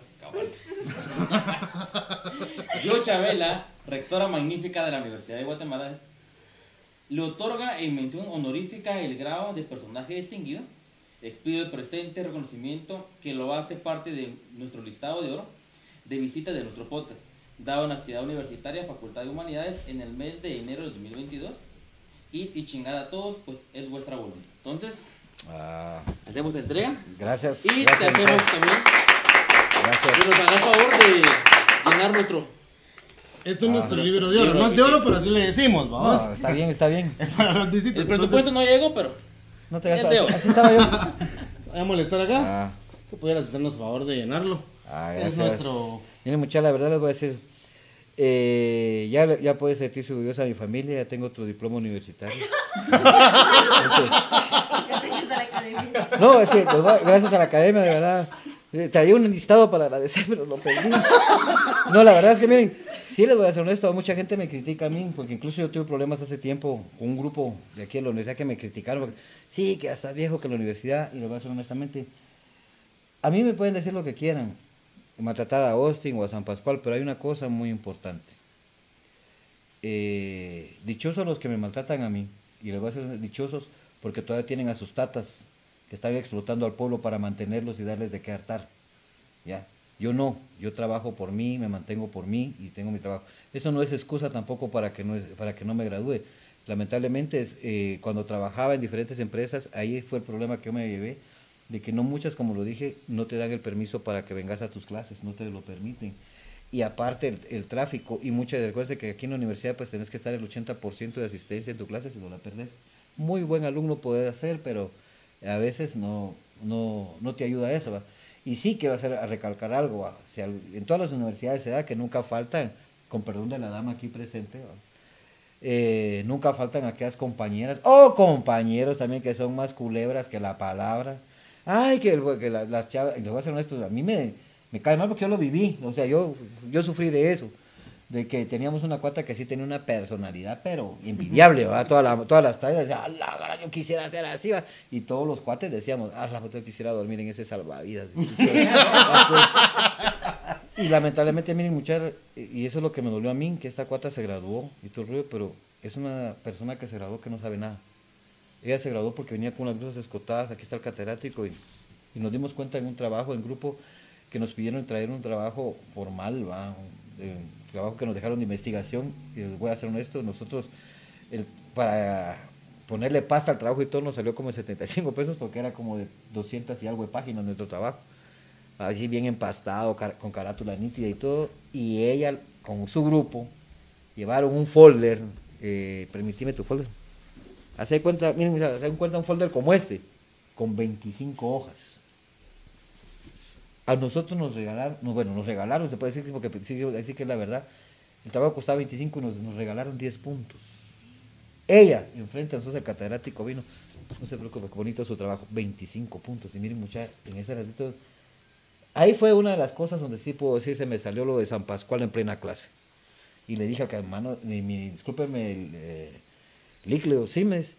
Yo Chabela, rectora magnífica de la Universidad de Guatemala, le otorga en mención honorífica el grado de personaje distinguido. Expido el presente reconocimiento que lo hace parte de nuestro listado de oro de visitas de nuestro podcast, dado en la ciudad universitaria Facultad de Humanidades en el mes de enero de 2022. Y, y chingada a todos, pues es vuestra voluntad. Entonces, Ah, hacemos la entrega gracias. y te gracias, hacemos muchachos. también que Gracias. nos haga el favor de llenar nuestro. Este es Ah, nuestro libro de oro. No es de oro, pero así le decimos, vamos. No, está bien, está bien. Es para las visitas. El presupuesto no llegó, pero No te gastas. de Así, estaba yo. Voy a molestar acá. Ah, Que pudieras hacernos favor de llenarlo. ah, es nuestro. Miren, muchachos, la verdad les voy a decir. eh, ya, ya puede sentirse orgullosa mi familia, ya tengo otro diploma universitario. Entonces, academia. No, es que pues, gracias a la academia, de verdad. Eh, Traía un listado para agradecer, pero lo perdí. No, la verdad es que miren, sí les voy a ser honesto, mucha gente me critica a mí, porque incluso yo tuve problemas hace tiempo con un grupo de aquí de la universidad que me criticaron. porque, sí, que estás viejo que la universidad, y les voy a ser honestamente. A mí me pueden decir lo que quieran, maltratar a Austin o a San Pascual, pero hay una cosa muy importante. Eh, dichosos los que me maltratan a mí, y les voy a ser dichosos porque todavía tienen a sus tatas que están explotando al pueblo para mantenerlos y darles de qué hartar. ¿ya? Yo no, yo trabajo por mí, me mantengo por mí y tengo mi trabajo. Eso no es excusa tampoco para que no, es- para que no me gradúe. Lamentablemente, es, eh, cuando trabajaba en diferentes empresas, ahí fue el problema que yo me llevé, de que no muchas, como lo dije, no te dan el permiso para que vengas a tus clases, no te lo permiten. Y aparte el, tráfico, y muchas, recuerden que aquí en la universidad pues tenés que estar el 80% de asistencia en tu clase si no la perdés. Muy buen alumno puedes hacer, pero a veces no, no, no te ayuda eso. Y sí que va a ser a recalcar algo, en todas las universidades se da que nunca faltan, con perdón de la dama aquí presente. Eh, nunca faltan aquellas compañeras o compañeros también que son más culebras que la palabra. Ay, que, las chavas, les voy a ser honesto, a mí me, me cae mal porque yo lo viví, o sea, yo, yo sufrí de eso, de que teníamos una cuata que sí tenía una personalidad, pero envidiable, ¿verdad? Toda todas las tardes decía, "A la gran, yo quisiera ser así, ¿va?". y todos los cuates decíamos, ah, la yo quisiera dormir en ese salvavidas. Y lamentablemente, miren, muchachos, y eso es lo que me dolió a mí, que esta cuata se graduó y todo el rollo, pero es una persona que se graduó que no sabe nada. Ella se graduó porque venía con unas blusas escotadas, aquí está el catedrático, y, y nos dimos cuenta en un trabajo, en grupo, que nos pidieron traer un trabajo formal, ¿va? Trabajo que nos dejaron de investigación, y les voy a ser honesto, nosotros, el, para ponerle pasta al trabajo y todo, nos salió como 75 pesos, porque era como de 200 y algo de páginas nuestro trabajo así bien empastado, con carátula nítida y todo, y ella con su grupo llevaron un folder, eh, tu folder, hace cuenta, miren, hace cuenta un folder como este, con 25 hojas. A nosotros nos regalaron, no, bueno, nos regalaron, se puede decir, porque sí, así que es la verdad, el trabajo costaba 25 y nos, regalaron 10 puntos. Ella, enfrente a nosotros, catedrático vino, no se preocupe, qué bonito su trabajo, 25 puntos, y miren mucha, en ese ratito Ahí fue una de las cosas donde sí puedo decir, se me salió lo de San Pascual en plena clase. Y le dije al hermano, discúlpeme, el, eh, dice,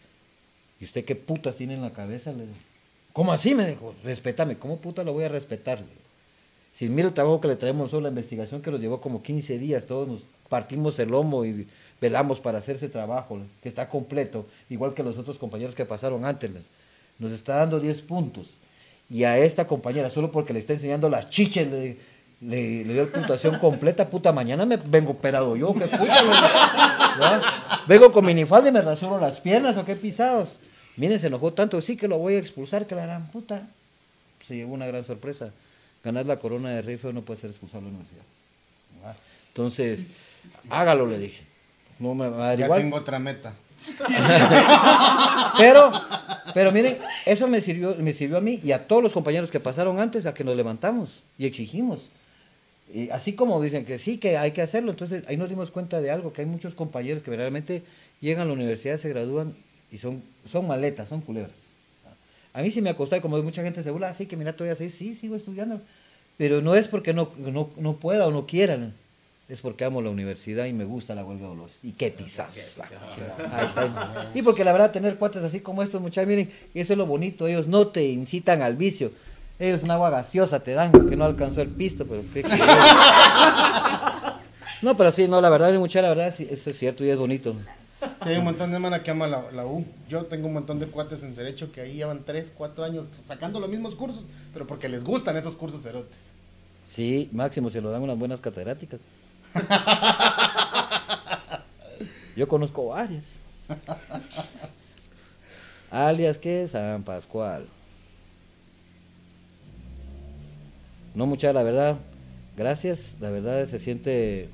¿y usted qué putas tiene en la cabeza? Le digo, ¿Cómo así? Me dijo, respétame, ¿cómo puta lo voy a respetar? Si mira el trabajo que le traemos nosotros, la investigación que nos llevó como 15 días, todos nos partimos el lomo y velamos para hacer ese trabajo, que está completo, igual que los otros compañeros que pasaron antes. Nos está dando 10 puntos. Y a esta compañera, solo porque le está enseñando las chiches, le, le, le dio puntuación completa, puta, mañana me vengo operado yo, qué puta. Vengo con minifalda y me rasuro las piernas, o qué pisados. Miren, se enojó tanto, sí que lo voy a expulsar, que la gran puta. Se llevó una gran sorpresa. Ganar la corona de rey feo no puede ser expulsado de la universidad. ¿ya? Entonces, hágalo, le dije. No me va a dar Ya igual. tengo otra meta. Pero, pero miren, eso me sirvió, me sirvió a mí y a todos los compañeros que pasaron antes a que nos levantamos y exigimos. Y así como dicen que sí, que hay que hacerlo, entonces ahí nos dimos cuenta de algo, que hay muchos compañeros que realmente llegan a la universidad, se gradúan y son, son maletas, son culebras. A mí sí me ha costado, como mucha gente se burla, así que mira, todavía sí, sí, sigo estudiando. Pero no es porque no, no, no pueda o no quieran, es porque amo la universidad y me gusta la huelga de dolores. Y qué pisados. Ahí está. Y porque la verdad, tener cuates así como estos, muchachos, miren, eso es lo bonito, ellos no te incitan al vicio. Ellos una agua gaseosa te dan, que no alcanzó el pisto, pero qué No, pero sí, no, la verdad, mucha la verdad, sí, eso es cierto y es bonito. Sí, hay un montón de hermanas que aman la, la U. Yo tengo un montón de cuates en Derecho que ahí llevan 3, 4 años sacando los mismos cursos, pero porque les gustan esos cursos erotes. Sí, máximo, se lo dan unas buenas catedráticas. Yo conozco varias. Alias, ¿qué? San Pascual. No, mucha, la verdad, gracias. La verdad, se siente,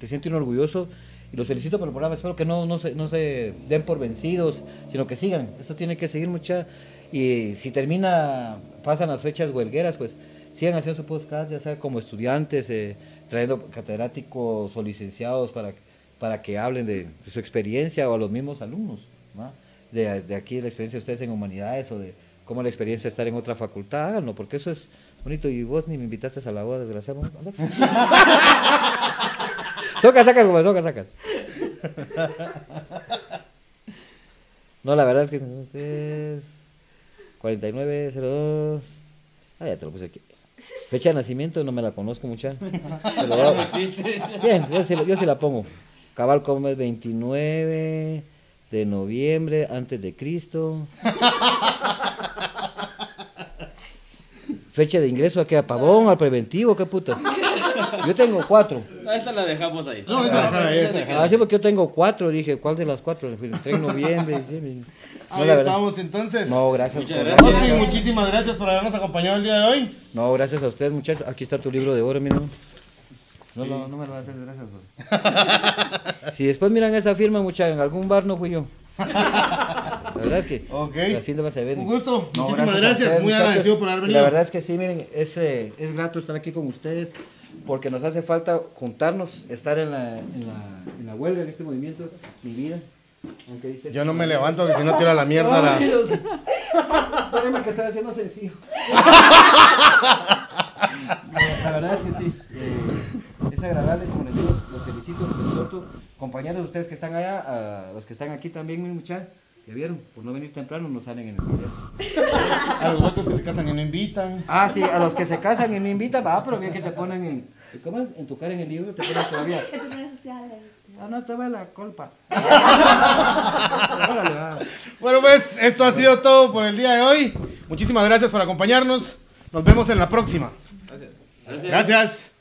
se siente uno orgulloso. Y los felicito por el programa. Espero que no, no, se, no se den por vencidos, sino que sigan. Esto tiene que seguir mucha. Y si termina, pasan las fechas huelgueras, pues sigan haciendo su podcast, ya sea como estudiantes, eh, trayendo catedráticos o licenciados para, para que hablen de, su experiencia o a los mismos alumnos. ¿va? De, de aquí la experiencia de ustedes en humanidades o de cómo la experiencia de estar en otra facultad, háganlo, porque eso es bonito. Y vos ni me invitaste a la boda, desgraciado. Anda. Soca, sacas, como soca, sacas. No, la verdad es que es 4902. Ah, ya te lo puse aquí. Fecha de nacimiento no me la conozco mucha. Pero, bien, yo sí la pongo. Cabal como es 29 de noviembre antes de Cristo. Fecha de ingreso aquí a Pavón, al preventivo, qué putas. Yo tengo cuatro. No, esta la dejamos ahí. No, esa dejar ahí, esa dejar Ah, sí, porque yo tengo cuatro. Dije, ¿cuál de las cuatro? Pues, Entré en noviembre, diciembre. No, Ahí la estamos entonces. No, gracias. Muchas por- gracias. Austin, muchísimas gracias por habernos acompañado el día de hoy. No, gracias a usted, muchachos. Aquí está tu libro de oro, miren. No, no, no me lo va a hacer, gracias. bro. si después miran esa firma, muchachos, en algún bar no fui yo. La verdad es que Ok. las firmas se ven. Un gusto. No, Muchísimas a gracias. ustedes, Muy muchachos. agradecido por haber venido. La verdad es que sí, miren, es, eh, es grato estar aquí con ustedes porque nos hace falta juntarnos, estar en la, en la, en la huelga, en este movimiento, mi vida. Aunque dice- Yo no me levanto, que si no tiro a la mierda. la-. Espérame que estoy haciendo sencillo. La verdad es que sí. eh, es agradable, como les digo, los felicito, los exhorto. Compañeros de ustedes que están allá, a los que están aquí también, mi muchacha, ya vieron, por no venir temprano no salen en el video. A los huecos que se casan y no invitan. Ah, sí, a los que se casan y no invitan, va, pero bien que te ponen en. ¿Cómo? En tu cara en el libro te ponen todavía. En tus redes sociales. Ah, no te ve la culpa. Bueno, pues esto ha sido todo por el día de hoy. Muchísimas gracias por acompañarnos. Nos vemos en la próxima. Gracias. Gracias.